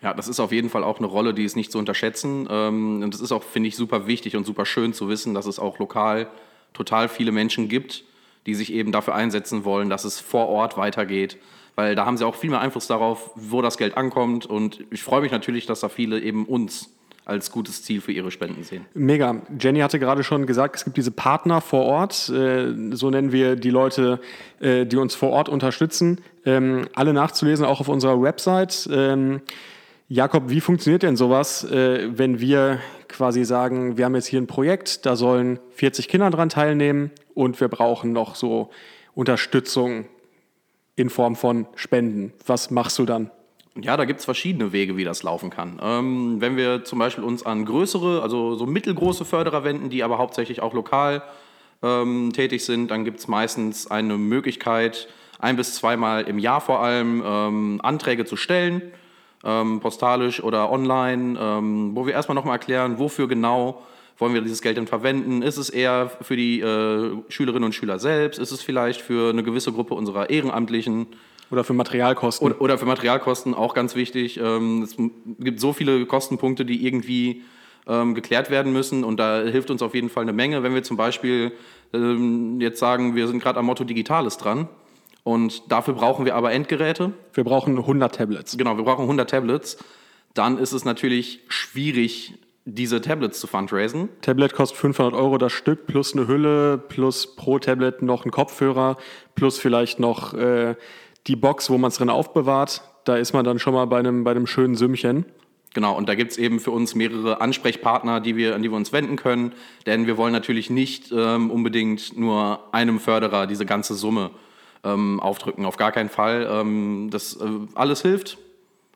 Ja, das ist auf jeden Fall auch eine Rolle, die ist nicht zu unterschätzen. Ähm, und es ist auch, finde ich, super wichtig und super schön zu wissen, dass es auch lokal total viele Menschen gibt, die sich eben dafür einsetzen wollen, dass es vor Ort weitergeht. Weil da haben sie auch viel mehr Einfluss darauf, wo das Geld ankommt. Und ich freue mich natürlich, dass da viele eben uns als gutes Ziel für ihre Spenden sehen. Mega. Jenny hatte gerade schon gesagt, es gibt diese Partner vor Ort, äh, so nennen wir die Leute, äh, die uns vor Ort unterstützen. Ähm, alle nachzulesen, auch auf unserer Website. Jakob, wie funktioniert denn sowas, äh, wenn wir quasi sagen, wir haben jetzt hier ein Projekt, da sollen 40 Kinder dran teilnehmen und wir brauchen noch so Unterstützung in Form von Spenden. Was machst du dann? Ja, da gibt es verschiedene Wege, wie das laufen kann. Ähm, wenn wir zum Beispiel uns an größere, also so mittelgroße Förderer wenden, die aber hauptsächlich auch lokal ähm, tätig sind, dann gibt es meistens eine Möglichkeit, ein bis zweimal im Jahr vor allem ähm, Anträge zu stellen ähm, postalisch oder online, ähm, wo wir erstmal nochmal erklären, wofür genau wollen wir dieses Geld denn verwenden? Ist es eher für die äh, Schülerinnen und Schüler selbst? Ist es vielleicht für eine gewisse Gruppe unserer Ehrenamtlichen? Oder für Materialkosten. Oder, oder für Materialkosten, auch ganz wichtig. Ähm, es gibt so viele Kostenpunkte, die irgendwie ähm, geklärt werden müssen und da hilft uns auf jeden Fall eine Menge. Wenn wir zum Beispiel ähm, jetzt sagen, wir sind gerade am Motto Digitales dran, und dafür brauchen wir aber Endgeräte. Wir brauchen 100 Tablets. Genau, wir brauchen 100 Tablets. Dann ist es natürlich schwierig, diese Tablets zu fundraisen. Tablet kostet 500 Euro das Stück, plus eine Hülle, plus pro Tablet noch ein Kopfhörer, plus vielleicht noch äh, die Box, wo man es drin aufbewahrt. Da ist man dann schon mal bei einem, bei einem schönen Sümmchen. Genau, und da gibt es eben für uns mehrere Ansprechpartner, die wir, an die wir uns wenden können. Denn wir wollen natürlich nicht ähm, unbedingt nur einem Förderer diese ganze Summe ähm, aufdrücken. Auf gar keinen Fall. Ähm, das äh, alles hilft.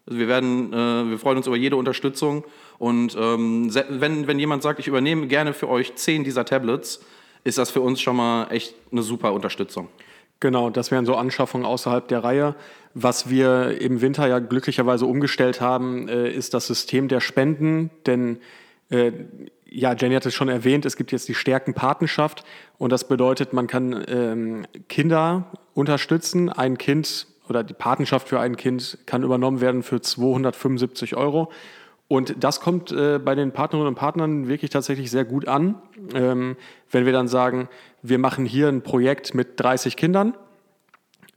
Also wir werden, äh, wir freuen uns über jede Unterstützung. Und ähm, wenn, wenn jemand sagt, ich übernehme gerne für euch zehn dieser Tablets, ist das für uns schon mal echt eine super Unterstützung. Genau, das wären so Anschaffungen außerhalb der Reihe. Was wir im Winter ja glücklicherweise umgestellt haben, äh, ist das System der Spenden. Denn äh, ja, Jenny hat es schon erwähnt, es gibt jetzt die Stärkenpatenschaft und das bedeutet, man kann ähm, Kinder unterstützen. Ein Kind oder die Patenschaft für ein Kind kann übernommen werden für 275 Euro. Und das kommt äh, bei den Partnerinnen und Partnern wirklich tatsächlich sehr gut an, ähm, wenn wir dann sagen, wir machen hier ein Projekt mit 30 Kindern,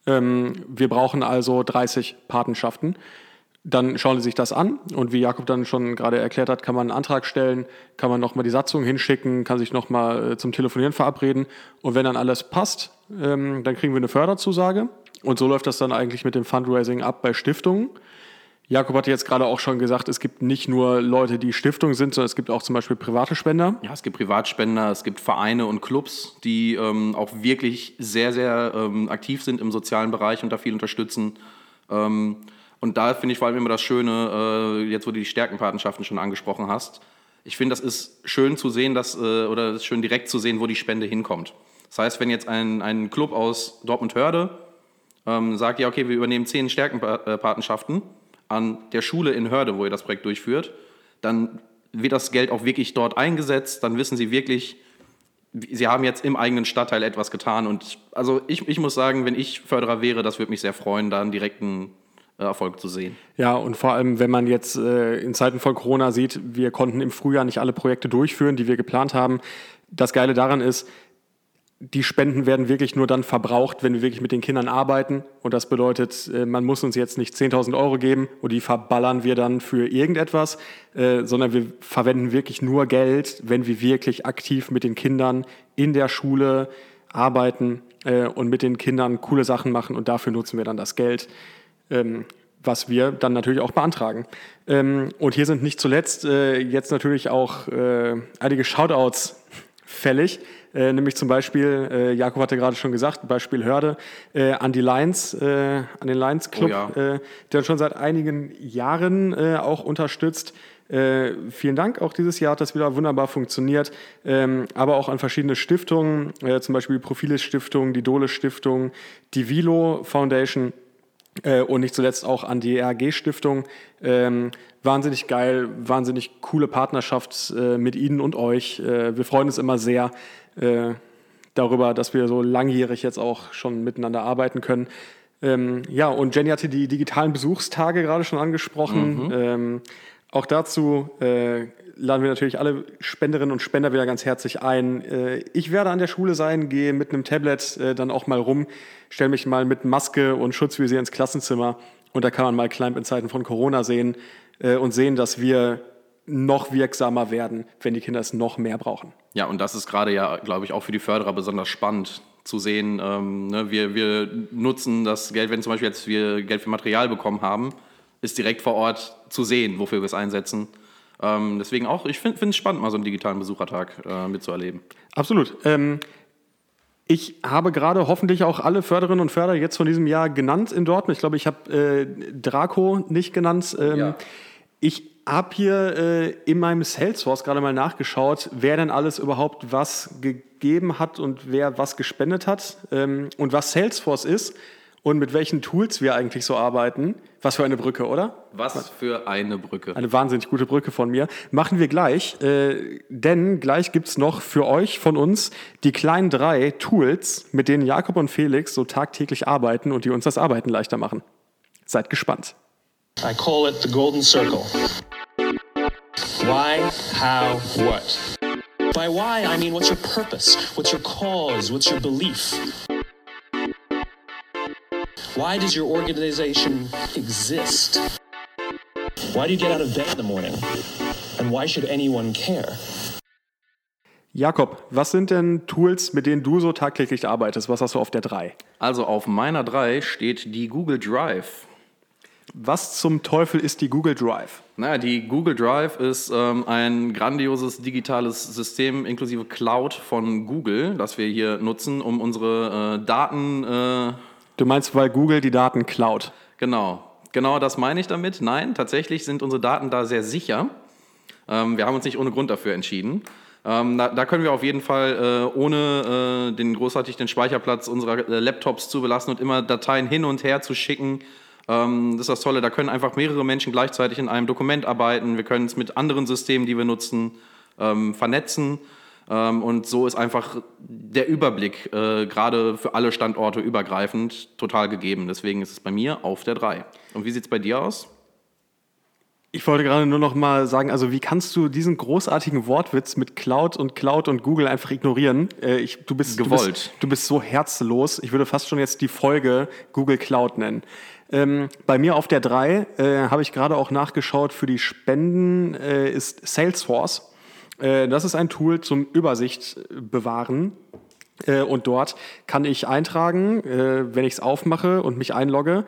ähm, wir brauchen also 30 Patenschaften. Dann schauen Sie sich das an und wie Jakob dann schon gerade erklärt hat, kann man einen Antrag stellen, kann man nochmal die Satzung hinschicken, kann sich nochmal äh, zum Telefonieren verabreden und wenn dann alles passt, ähm, dann kriegen wir eine Förderzusage und so läuft das dann eigentlich mit dem Fundraising ab bei Stiftungen. Jakob hatte jetzt gerade auch schon gesagt, es gibt nicht nur Leute, die Stiftung sind, sondern es gibt auch zum Beispiel private Spender. Ja, es gibt Privatspender, es gibt Vereine und Clubs, die ähm, auch wirklich sehr, sehr ähm, aktiv sind im sozialen Bereich und da viel unterstützen. Ähm, und da finde ich vor allem immer das Schöne, äh, jetzt wo du die Stärkenpatenschaften schon angesprochen hast, ich finde, das ist schön zu sehen, dass, äh, oder es ist schön direkt zu sehen, wo die Spende hinkommt. Das heißt, wenn jetzt ein, ein Club aus Dortmund-Hörde ähm, sagt, ja, okay, wir übernehmen zehn Stärkenpatenschaften an der Schule in Hörde, wo ihr das Projekt durchführt, dann wird das Geld auch wirklich dort eingesetzt, dann wissen sie wirklich, sie haben jetzt im eigenen Stadtteil etwas getan. Und also ich, ich muss sagen, wenn ich Förderer wäre, das würde mich sehr freuen, da einen direkten Erfolg zu sehen. Ja, und vor allem, wenn man jetzt äh, in Zeiten von Corona sieht, wir konnten im Frühjahr nicht alle Projekte durchführen, die wir geplant haben. Das Geile daran ist, die Spenden werden wirklich nur dann verbraucht, wenn wir wirklich mit den Kindern arbeiten. Und das bedeutet, äh, man muss uns jetzt nicht 10.000 Euro geben und die verballern wir dann für irgendetwas, äh, sondern wir verwenden wirklich nur Geld, wenn wir wirklich aktiv mit den Kindern in der Schule arbeiten äh, und mit den Kindern coole Sachen machen. Und dafür nutzen wir dann das Geld ähm, was wir dann natürlich auch beantragen. Ähm, und hier sind nicht zuletzt äh, jetzt natürlich auch äh, einige Shoutouts fällig. Äh, nämlich zum Beispiel, äh, Jakob hatte gerade schon gesagt, Beispiel Hörde, äh, an die Lions, äh, an den Lions Club, Oh ja. äh, der uns schon seit einigen Jahren äh, auch unterstützt. Äh, vielen Dank, auch dieses Jahr hat das wieder wunderbar funktioniert, ähm, aber auch an verschiedene Stiftungen, äh, zum Beispiel die Profiles Stiftung, die Dole Stiftung, die Vilo Foundation, äh, und nicht zuletzt auch an die RG-Stiftung. Ähm, wahnsinnig geil, wahnsinnig coole Partnerschaft äh, mit Ihnen und euch. Äh, wir freuen uns immer sehr äh, darüber, dass wir so langjährig jetzt auch schon miteinander arbeiten können. Ähm, ja, und Jenny hatte die digitalen Besuchstage gerade schon angesprochen. Ähm, auch dazu äh, laden wir natürlich alle Spenderinnen und Spender wieder ganz herzlich ein. Äh, ich werde an der Schule sein, gehe mit einem Tablet äh, dann auch mal rum, stelle mich mal mit Maske und Schutzvisier ins Klassenzimmer und da kann man mal Climb in Zeiten von Corona sehen äh, und sehen, dass wir noch wirksamer werden, wenn die Kinder es noch mehr brauchen. Ja, und das ist gerade ja, glaube ich, auch für die Förderer besonders spannend zu sehen. Ähm, ne, wir, wir nutzen das Geld, wenn zum Beispiel jetzt wir Geld für Material bekommen haben, ist direkt vor Ort zu sehen, wofür wir es einsetzen. Ähm, deswegen auch, ich finde es spannend, mal so einen digitalen Besuchertag äh, mitzuerleben. Absolut. Ähm, ich habe gerade hoffentlich auch alle Förderinnen und Förder jetzt von diesem Jahr genannt in Dortmund. Ich glaube, ich habe äh, Draco nicht genannt. Ähm, Ja. Ich habe hier äh, in meinem Salesforce gerade mal nachgeschaut, wer denn alles überhaupt was gegeben hat und wer was gespendet hat ähm, und was Salesforce ist und mit welchen Tools wir eigentlich so arbeiten. Was für eine Brücke, oder? Was für eine Brücke. Eine wahnsinnig gute Brücke von mir. Machen wir gleich, äh, denn gleich gibt's noch für euch von uns die kleinen drei Tools, mit denen Jakob und Felix so tagtäglich arbeiten und die uns das Arbeiten leichter machen. Seid gespannt. I call it the golden circle. Why, how, what? By why, I mean what's your purpose? What's your cause? What's your belief? Why does your organization exist? Why do you get out of bed in the morning? And why should anyone care? Jakob, was sind denn Tools, mit denen du so tagtäglich arbeitest? Was hast du auf der 3? Also auf meiner 3 steht die Google Drive. Was zum Teufel ist die Google Drive? Naja, die Google Drive ist ähm, ein grandioses digitales System inklusive Cloud von Google, das wir hier nutzen, um unsere äh, Daten, äh, Du meinst, weil Google die Daten klaut. genau, genau das meine ich damit. Nein, tatsächlich sind unsere Daten da sehr sicher. Ähm, wir haben uns nicht ohne Grund dafür entschieden. Ähm, da, da, können wir auf jeden Fall, äh, ohne äh, den großartig den Speicherplatz unserer äh, Laptops zu belassen und immer Dateien hin und her zu schicken, ähm, das ist das Tolle. Da können einfach mehrere Menschen gleichzeitig in einem Dokument arbeiten. Wir können es mit anderen Systemen, die wir nutzen, ähm, vernetzen. Ähm, und so ist einfach der Überblick, äh, gerade für alle Standorte übergreifend, total gegeben. Deswegen ist es bei mir auf der 3. Und wie sieht es bei dir aus? Ich wollte gerade nur noch mal sagen, also wie kannst du diesen großartigen Wortwitz mit Cloud und Cloud und Google einfach ignorieren? Äh, ich, du, bist, Gewollt. Du bist, du bist so herzlos. Ich würde fast schon jetzt die Folge Google Cloud nennen. Ähm, bei mir auf der 3 äh, habe ich gerade auch nachgeschaut für die Spenden äh, ist Salesforce. Äh, das ist ein Tool zum Übersicht bewahren. Äh, und dort kann ich eintragen, äh, wenn ich es aufmache und mich einlogge,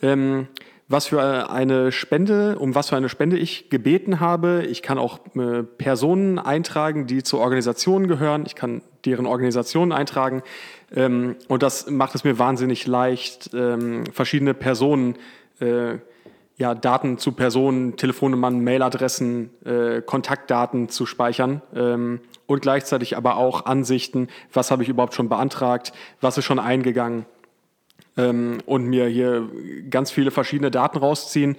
ähm, was für eine Spende, um was für eine Spende ich gebeten habe. Ich kann auch äh, Personen eintragen, die zur Organisation gehören. Ich kann deren Organisationen eintragen. Ähm, und das macht es mir wahnsinnig leicht, ähm, verschiedene Personen, äh, ja, Daten zu Personen, Telefonnummern, Mailadressen, äh, Kontaktdaten zu speichern ähm, und gleichzeitig aber auch Ansichten, was habe ich überhaupt schon beantragt, was ist schon eingegangen ähm, und mir hier ganz viele verschiedene Daten rausziehen.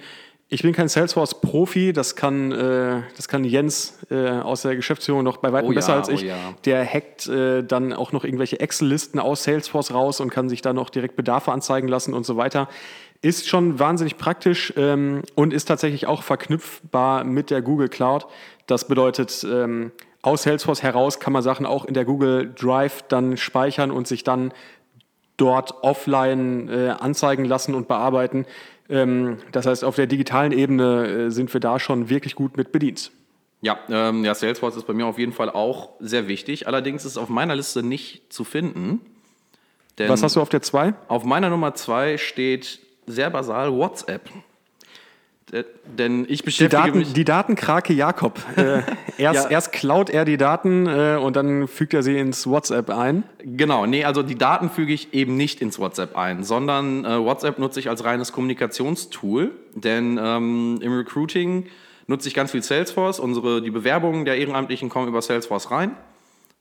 Ich bin kein Salesforce-Profi, das kann, äh, das kann Jens äh, aus der Geschäftsführung noch bei weitem Oh ja, besser als ich. oh ja. Der hackt äh, dann auch noch irgendwelche Excel-Listen aus Salesforce raus und kann sich dann auch direkt Bedarfe anzeigen lassen und so weiter. Ist schon wahnsinnig praktisch ähm, und ist tatsächlich auch verknüpfbar mit der Google Cloud. Das bedeutet, ähm, aus Salesforce heraus kann man Sachen auch in der Google Drive dann speichern und sich dann dort offline äh, anzeigen lassen und bearbeiten. Ähm, das heißt, auf der digitalen Ebene äh, sind wir da schon wirklich gut mit bedient. Ja, ähm, ja, Salesforce ist bei mir auf jeden Fall auch sehr wichtig. Allerdings ist es auf meiner Liste nicht zu finden. Denn Was hast du auf der 2? Auf meiner Nummer 2 steht sehr basal WhatsApp. D- Denn ich Die, beschäftige Daten, mich... die Datenkrake Jakob. Äh, (laughs) erst, Ja. erst klaut er die Daten äh, und dann fügt er sie ins WhatsApp ein. Genau, nee, also die Daten füge ich eben nicht ins WhatsApp ein, sondern äh, WhatsApp nutze ich als reines Kommunikationstool, denn ähm, im Recruiting nutze ich ganz viel Salesforce. Unsere, die Bewerbungen der Ehrenamtlichen kommen über Salesforce rein.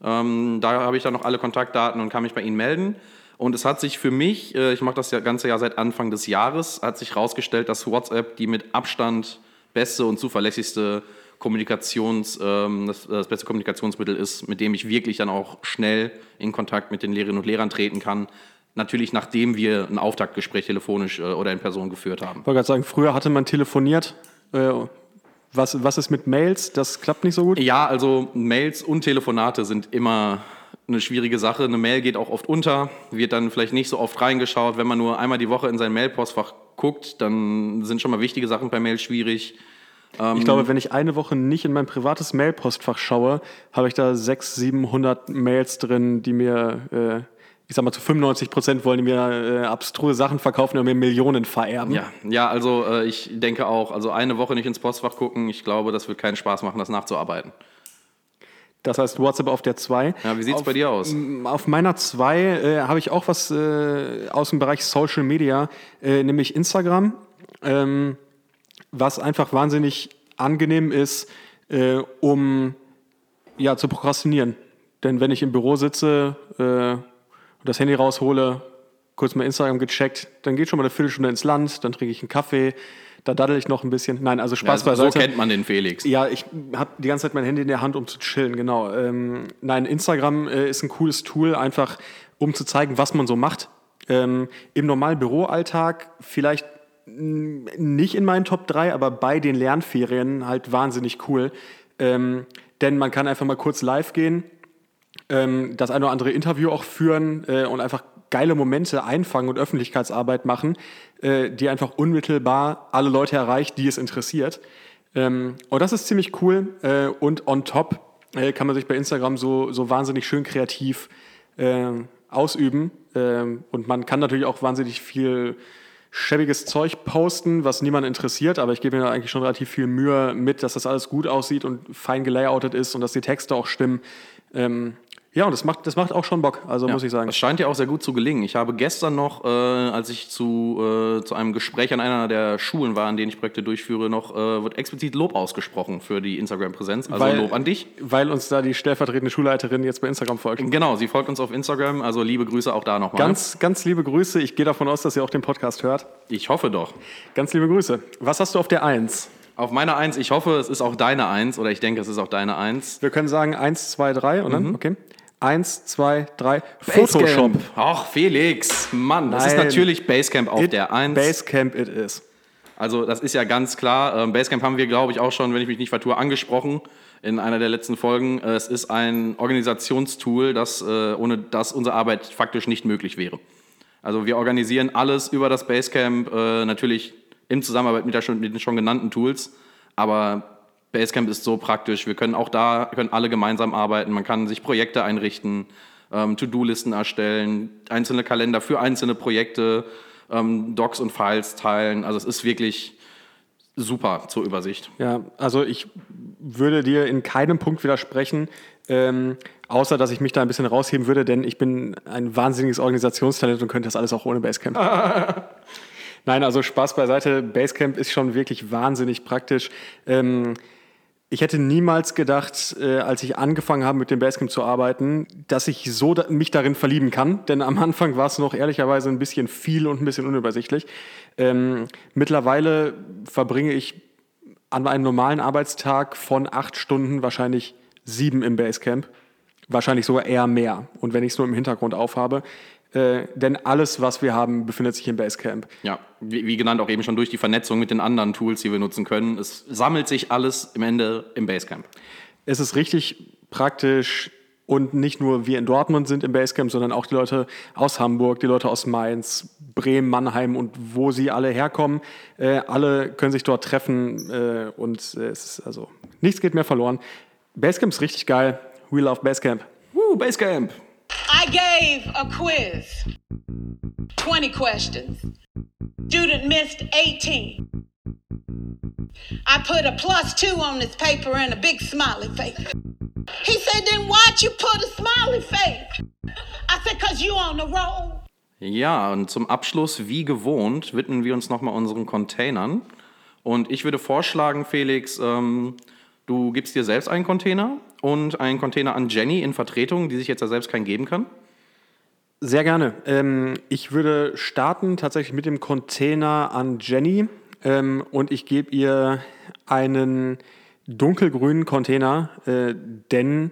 Ähm, da habe ich dann noch alle Kontaktdaten und kann mich bei Ihnen melden. Und es hat sich für mich, äh, ich mache das ja ganze Jahr seit Anfang des Jahres, hat sich herausgestellt, dass WhatsApp die mit Abstand beste und zuverlässigste Kommunikations, ähm, das, das beste Kommunikationsmittel ist, mit dem ich wirklich dann auch schnell in Kontakt mit den Lehrerinnen und Lehrern treten kann. Natürlich, nachdem wir ein Auftaktgespräch telefonisch äh, oder in Person geführt haben. Ich wollte gerade sagen, früher hatte man telefoniert. Äh, was, was ist mit Mails? Das klappt nicht so gut. Ja, also Mails und Telefonate sind immer eine schwierige Sache. Eine Mail geht auch oft unter, wird dann vielleicht nicht so oft reingeschaut. Wenn man nur einmal die Woche in sein Mailpostfach guckt, dann sind schon mal wichtige Sachen bei Mail schwierig. Ich glaube, wenn ich eine Woche nicht in mein privates Mailpostfach schaue, habe ich da 600, 700 Mails drin, die mir, äh, ich sag mal, zu 95 Prozent wollen die mir äh, abstruse Sachen verkaufen und mir Millionen vererben. Ja, ja also äh, ich denke auch, also eine Woche nicht ins Postfach gucken, ich glaube, das wird keinen Spaß machen, das nachzuarbeiten. Das heißt WhatsApp auf der 2. Ja, wie sieht's Auf- bei dir aus? Auf meiner 2 äh, habe ich auch was äh, aus dem Bereich Social Media, äh, nämlich Instagram, ähm, was einfach wahnsinnig angenehm ist, äh, um ja, zu prokrastinieren. Denn wenn ich im Büro sitze äh, und das Handy raushole, kurz mal Instagram gecheckt, dann geht schon mal eine Viertelstunde ins Land, dann trinke ich einen Kaffee, da daddel ich noch ein bisschen. Nein, also Spaß Ja, so beiseite. kennt man den Felix. Ja, ich habe die ganze Zeit mein Handy in der Hand, um zu chillen, genau. Ähm, nein, Instagram äh, ist ein cooles Tool, einfach um zu zeigen, was man so macht. Ähm, Im normalen Büroalltag vielleicht mh, nicht in meinen Top 3, aber bei den Lernferien halt wahnsinnig cool. Ähm, denn man kann einfach mal kurz live gehen, ähm, das eine oder andere Interview auch führen äh, und einfach geile Momente einfangen und Öffentlichkeitsarbeit machen, äh, die einfach unmittelbar alle Leute erreicht, die es interessiert. Ähm, und das ist ziemlich cool. Äh, und on top äh, kann man sich bei Instagram so, so wahnsinnig schön kreativ äh, ausüben. Ähm, und man kann natürlich auch wahnsinnig viel schäbiges Zeug posten, was niemand interessiert, aber ich gebe mir da eigentlich schon relativ viel Mühe mit, dass das alles gut aussieht und fein gelayoutet ist und dass die Texte auch stimmen. Ähm, Ja, und das macht, das macht auch schon Bock, also muss ich sagen. Das scheint ja auch sehr gut zu gelingen. Ich habe gestern noch, äh, als ich zu, äh, zu einem Gespräch an einer der Schulen war, an denen ich Projekte durchführe, noch äh, wird explizit Lob ausgesprochen für die Instagram-Präsenz. Also Weil- Lob an dich. Weil uns da die stellvertretende Schulleiterin jetzt bei Instagram folgt. Genau, sie folgt uns auf Instagram, also liebe Grüße auch da nochmal. Ganz, ganz liebe Grüße. Ich gehe davon aus, dass ihr auch den Podcast hört. Ich hoffe doch. Ganz liebe Grüße. Was hast du auf der Eins? Auf meiner Eins, ich hoffe, es ist auch deine Eins oder ich denke, es ist auch deine Eins. Wir können sagen eins, zwei, drei und Mhm. dann, okay. Eins, zwei, drei. Photoshop. Ach, Felix, Mann, das ist Nein. natürlich Basecamp auf It- der Eins. Basecamp it is. Also das ist ja ganz klar. Ähm, Basecamp haben wir, glaube ich, auch schon, wenn ich mich nicht vertue, angesprochen in einer der letzten Folgen. Äh, Es ist ein Organisationstool, das, äh, ohne das unsere Arbeit faktisch nicht möglich wäre. Also wir organisieren alles über das Basecamp, äh, natürlich in Zusammenarbeit mit den schon genannten Tools. Aber Basecamp ist so praktisch. Wir können auch da, können alle gemeinsam arbeiten. Man kann sich Projekte einrichten, ähm, To-Do-Listen erstellen, einzelne Kalender für einzelne Projekte, ähm, Docs und Files teilen. Also es ist wirklich super zur Übersicht. Ja, also ich würde dir in keinem Punkt widersprechen, ähm, außer dass ich mich da ein bisschen rausheben würde, denn ich bin ein wahnsinniges Organisationstalent und könnte das alles auch ohne Basecamp. (laughs) Nein, also Spaß beiseite. Basecamp ist schon wirklich wahnsinnig praktisch. Ähm, ich hätte niemals gedacht, äh, als ich angefangen habe, mit dem Basecamp zu arbeiten, dass ich so da, mich darin verlieben kann. Denn am Anfang war es noch ehrlicherweise ein bisschen viel und ein bisschen unübersichtlich. Ähm, mittlerweile verbringe ich an einem normalen Arbeitstag von acht Stunden wahrscheinlich sieben im Basecamp. Wahrscheinlich sogar eher mehr. Und wenn ich es nur im Hintergrund aufhabe. Äh, denn alles, was wir haben, befindet sich im Basecamp. Ja, wie, wie genannt auch eben schon durch die Vernetzung mit den anderen Tools, die wir nutzen können. Es sammelt sich alles im Ende im Basecamp. Es ist richtig praktisch und nicht nur wir in Dortmund sind im Basecamp, sondern auch die Leute aus Hamburg, die Leute aus Mainz, Bremen, Mannheim und wo sie alle herkommen. Äh, alle können sich dort treffen äh, und äh, es ist also nichts geht mehr verloren. Basecamp ist richtig geil. We love Basecamp. Woo, Basecamp! I gave a quiz. 20 questions. Student missed 18. I put a plus two on this paper and a big smiley face. He said, then why'd you put a smiley face? I said, cause you on the roll. Ja, und zum Abschluss, wie gewohnt, widmen wir uns nochmal unseren Containern. Und ich würde vorschlagen, Felix, ähm, du gibst dir selbst einen Container und einen Container an Jenny in Vertretung, die sich jetzt ja selbst keinen geben kann. Sehr gerne. Ähm, ich würde starten tatsächlich mit dem Container an Jenny ähm, und ich gebe ihr einen dunkelgrünen Container, äh, denn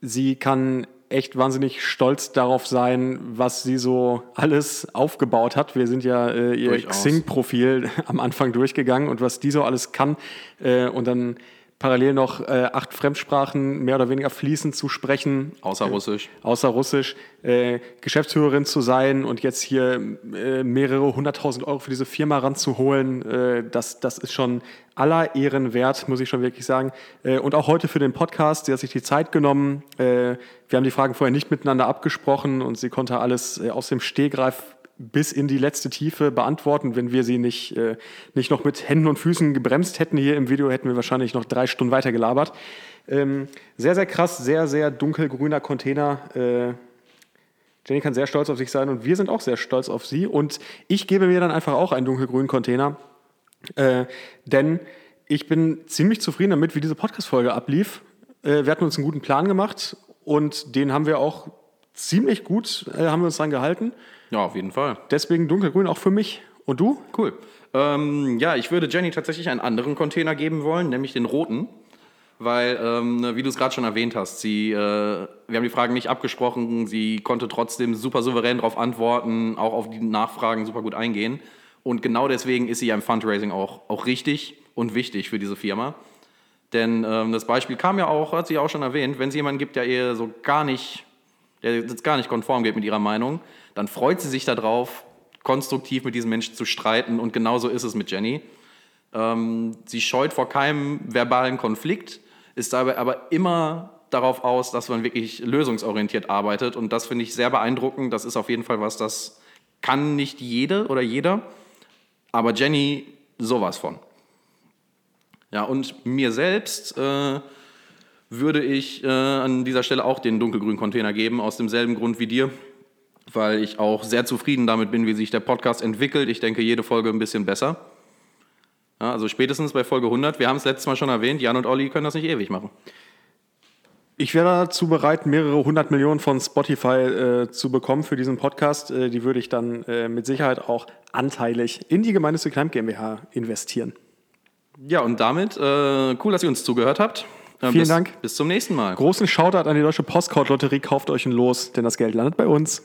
sie kann echt wahnsinnig stolz darauf sein, was sie so alles aufgebaut hat. Wir sind ja äh, ihr. Xing-Profil (laughs) am Anfang durchgegangen und was die so alles kann äh, und dann parallel noch äh, acht Fremdsprachen mehr oder weniger fließend zu sprechen Außer Russisch. außer Russisch, äh, Geschäftsführerin zu sein und jetzt hier äh, mehrere hunderttausend Euro für diese Firma ranzuholen, äh, das, das ist schon aller Ehren wert, muss ich schon wirklich sagen. Äh, und auch heute für den Podcast, sie hat sich die Zeit genommen. Äh, wir haben die Fragen vorher nicht miteinander abgesprochen und sie konnte alles äh, aus dem Stehgreif bis in die letzte Tiefe beantworten. Wenn wir sie nicht, äh, nicht noch mit Händen und Füßen gebremst hätten hier im Video, hätten wir wahrscheinlich noch drei Stunden weiter gelabert. Ähm, sehr, sehr krass, sehr, sehr dunkelgrüner Container. Äh, Jenny kann sehr stolz auf sich sein und wir sind auch sehr stolz auf sie. Und ich gebe mir dann einfach auch einen dunkelgrünen Container, äh, denn ich bin ziemlich zufrieden damit, wie diese Podcast-Folge ablief. Äh, wir hatten uns einen guten Plan gemacht und den haben wir auch ziemlich gut, äh, haben wir uns dran gehalten. Ja, auf jeden Fall. Deswegen dunkelgrün auch für mich. Und du? Cool. Ähm, ja, ich würde Jenny tatsächlich einen anderen Container geben wollen, nämlich den roten. Weil, ähm, wie du es gerade schon erwähnt hast, sie, äh, wir haben die Fragen nicht abgesprochen, sie konnte trotzdem super souverän darauf antworten, auch auf die Nachfragen super gut eingehen. Und genau deswegen ist sie ja im Fundraising auch, auch richtig und wichtig für diese Firma. Denn ähm, das Beispiel kam ja auch, hat sie ja auch schon erwähnt, wenn es jemanden gibt, der ihr so gar nicht, der jetzt gar nicht konform geht mit ihrer Meinung, dann freut sie sich darauf, konstruktiv mit diesen Menschen zu streiten. Und genauso ist es mit Jenny. Ähm, sie scheut vor keinem verbalen Konflikt, ist dabei aber immer darauf aus, dass man wirklich lösungsorientiert arbeitet. Und das finde ich sehr beeindruckend. Das ist auf jeden Fall was, das kann nicht jede oder jeder. Aber Jenny sowas von. Ja, und mir selbst äh, würde ich äh, an dieser Stelle auch den dunkelgrünen Container geben, aus demselben Grund wie dir, weil ich auch sehr zufrieden damit bin, wie sich der Podcast entwickelt. Ich denke, jede Folge ein bisschen besser. Ja, also spätestens bei Folge 100, wir haben es letztes Mal schon erwähnt, Jan und Olli können das nicht ewig machen. Ich wäre dazu bereit, mehrere hundert Millionen von Spotify äh, zu bekommen für diesen Podcast. Äh, die würde ich dann äh, mit Sicherheit auch anteilig in die Gemeinnützige Climb GmbH investieren. Ja, und damit, äh, cool, dass ihr uns zugehört habt. Äh, Vielen bis, Dank. Bis zum nächsten Mal. Großen Shoutout an die Deutsche Postcard-Lotterie. Kauft euch ein Los, denn das Geld landet bei uns.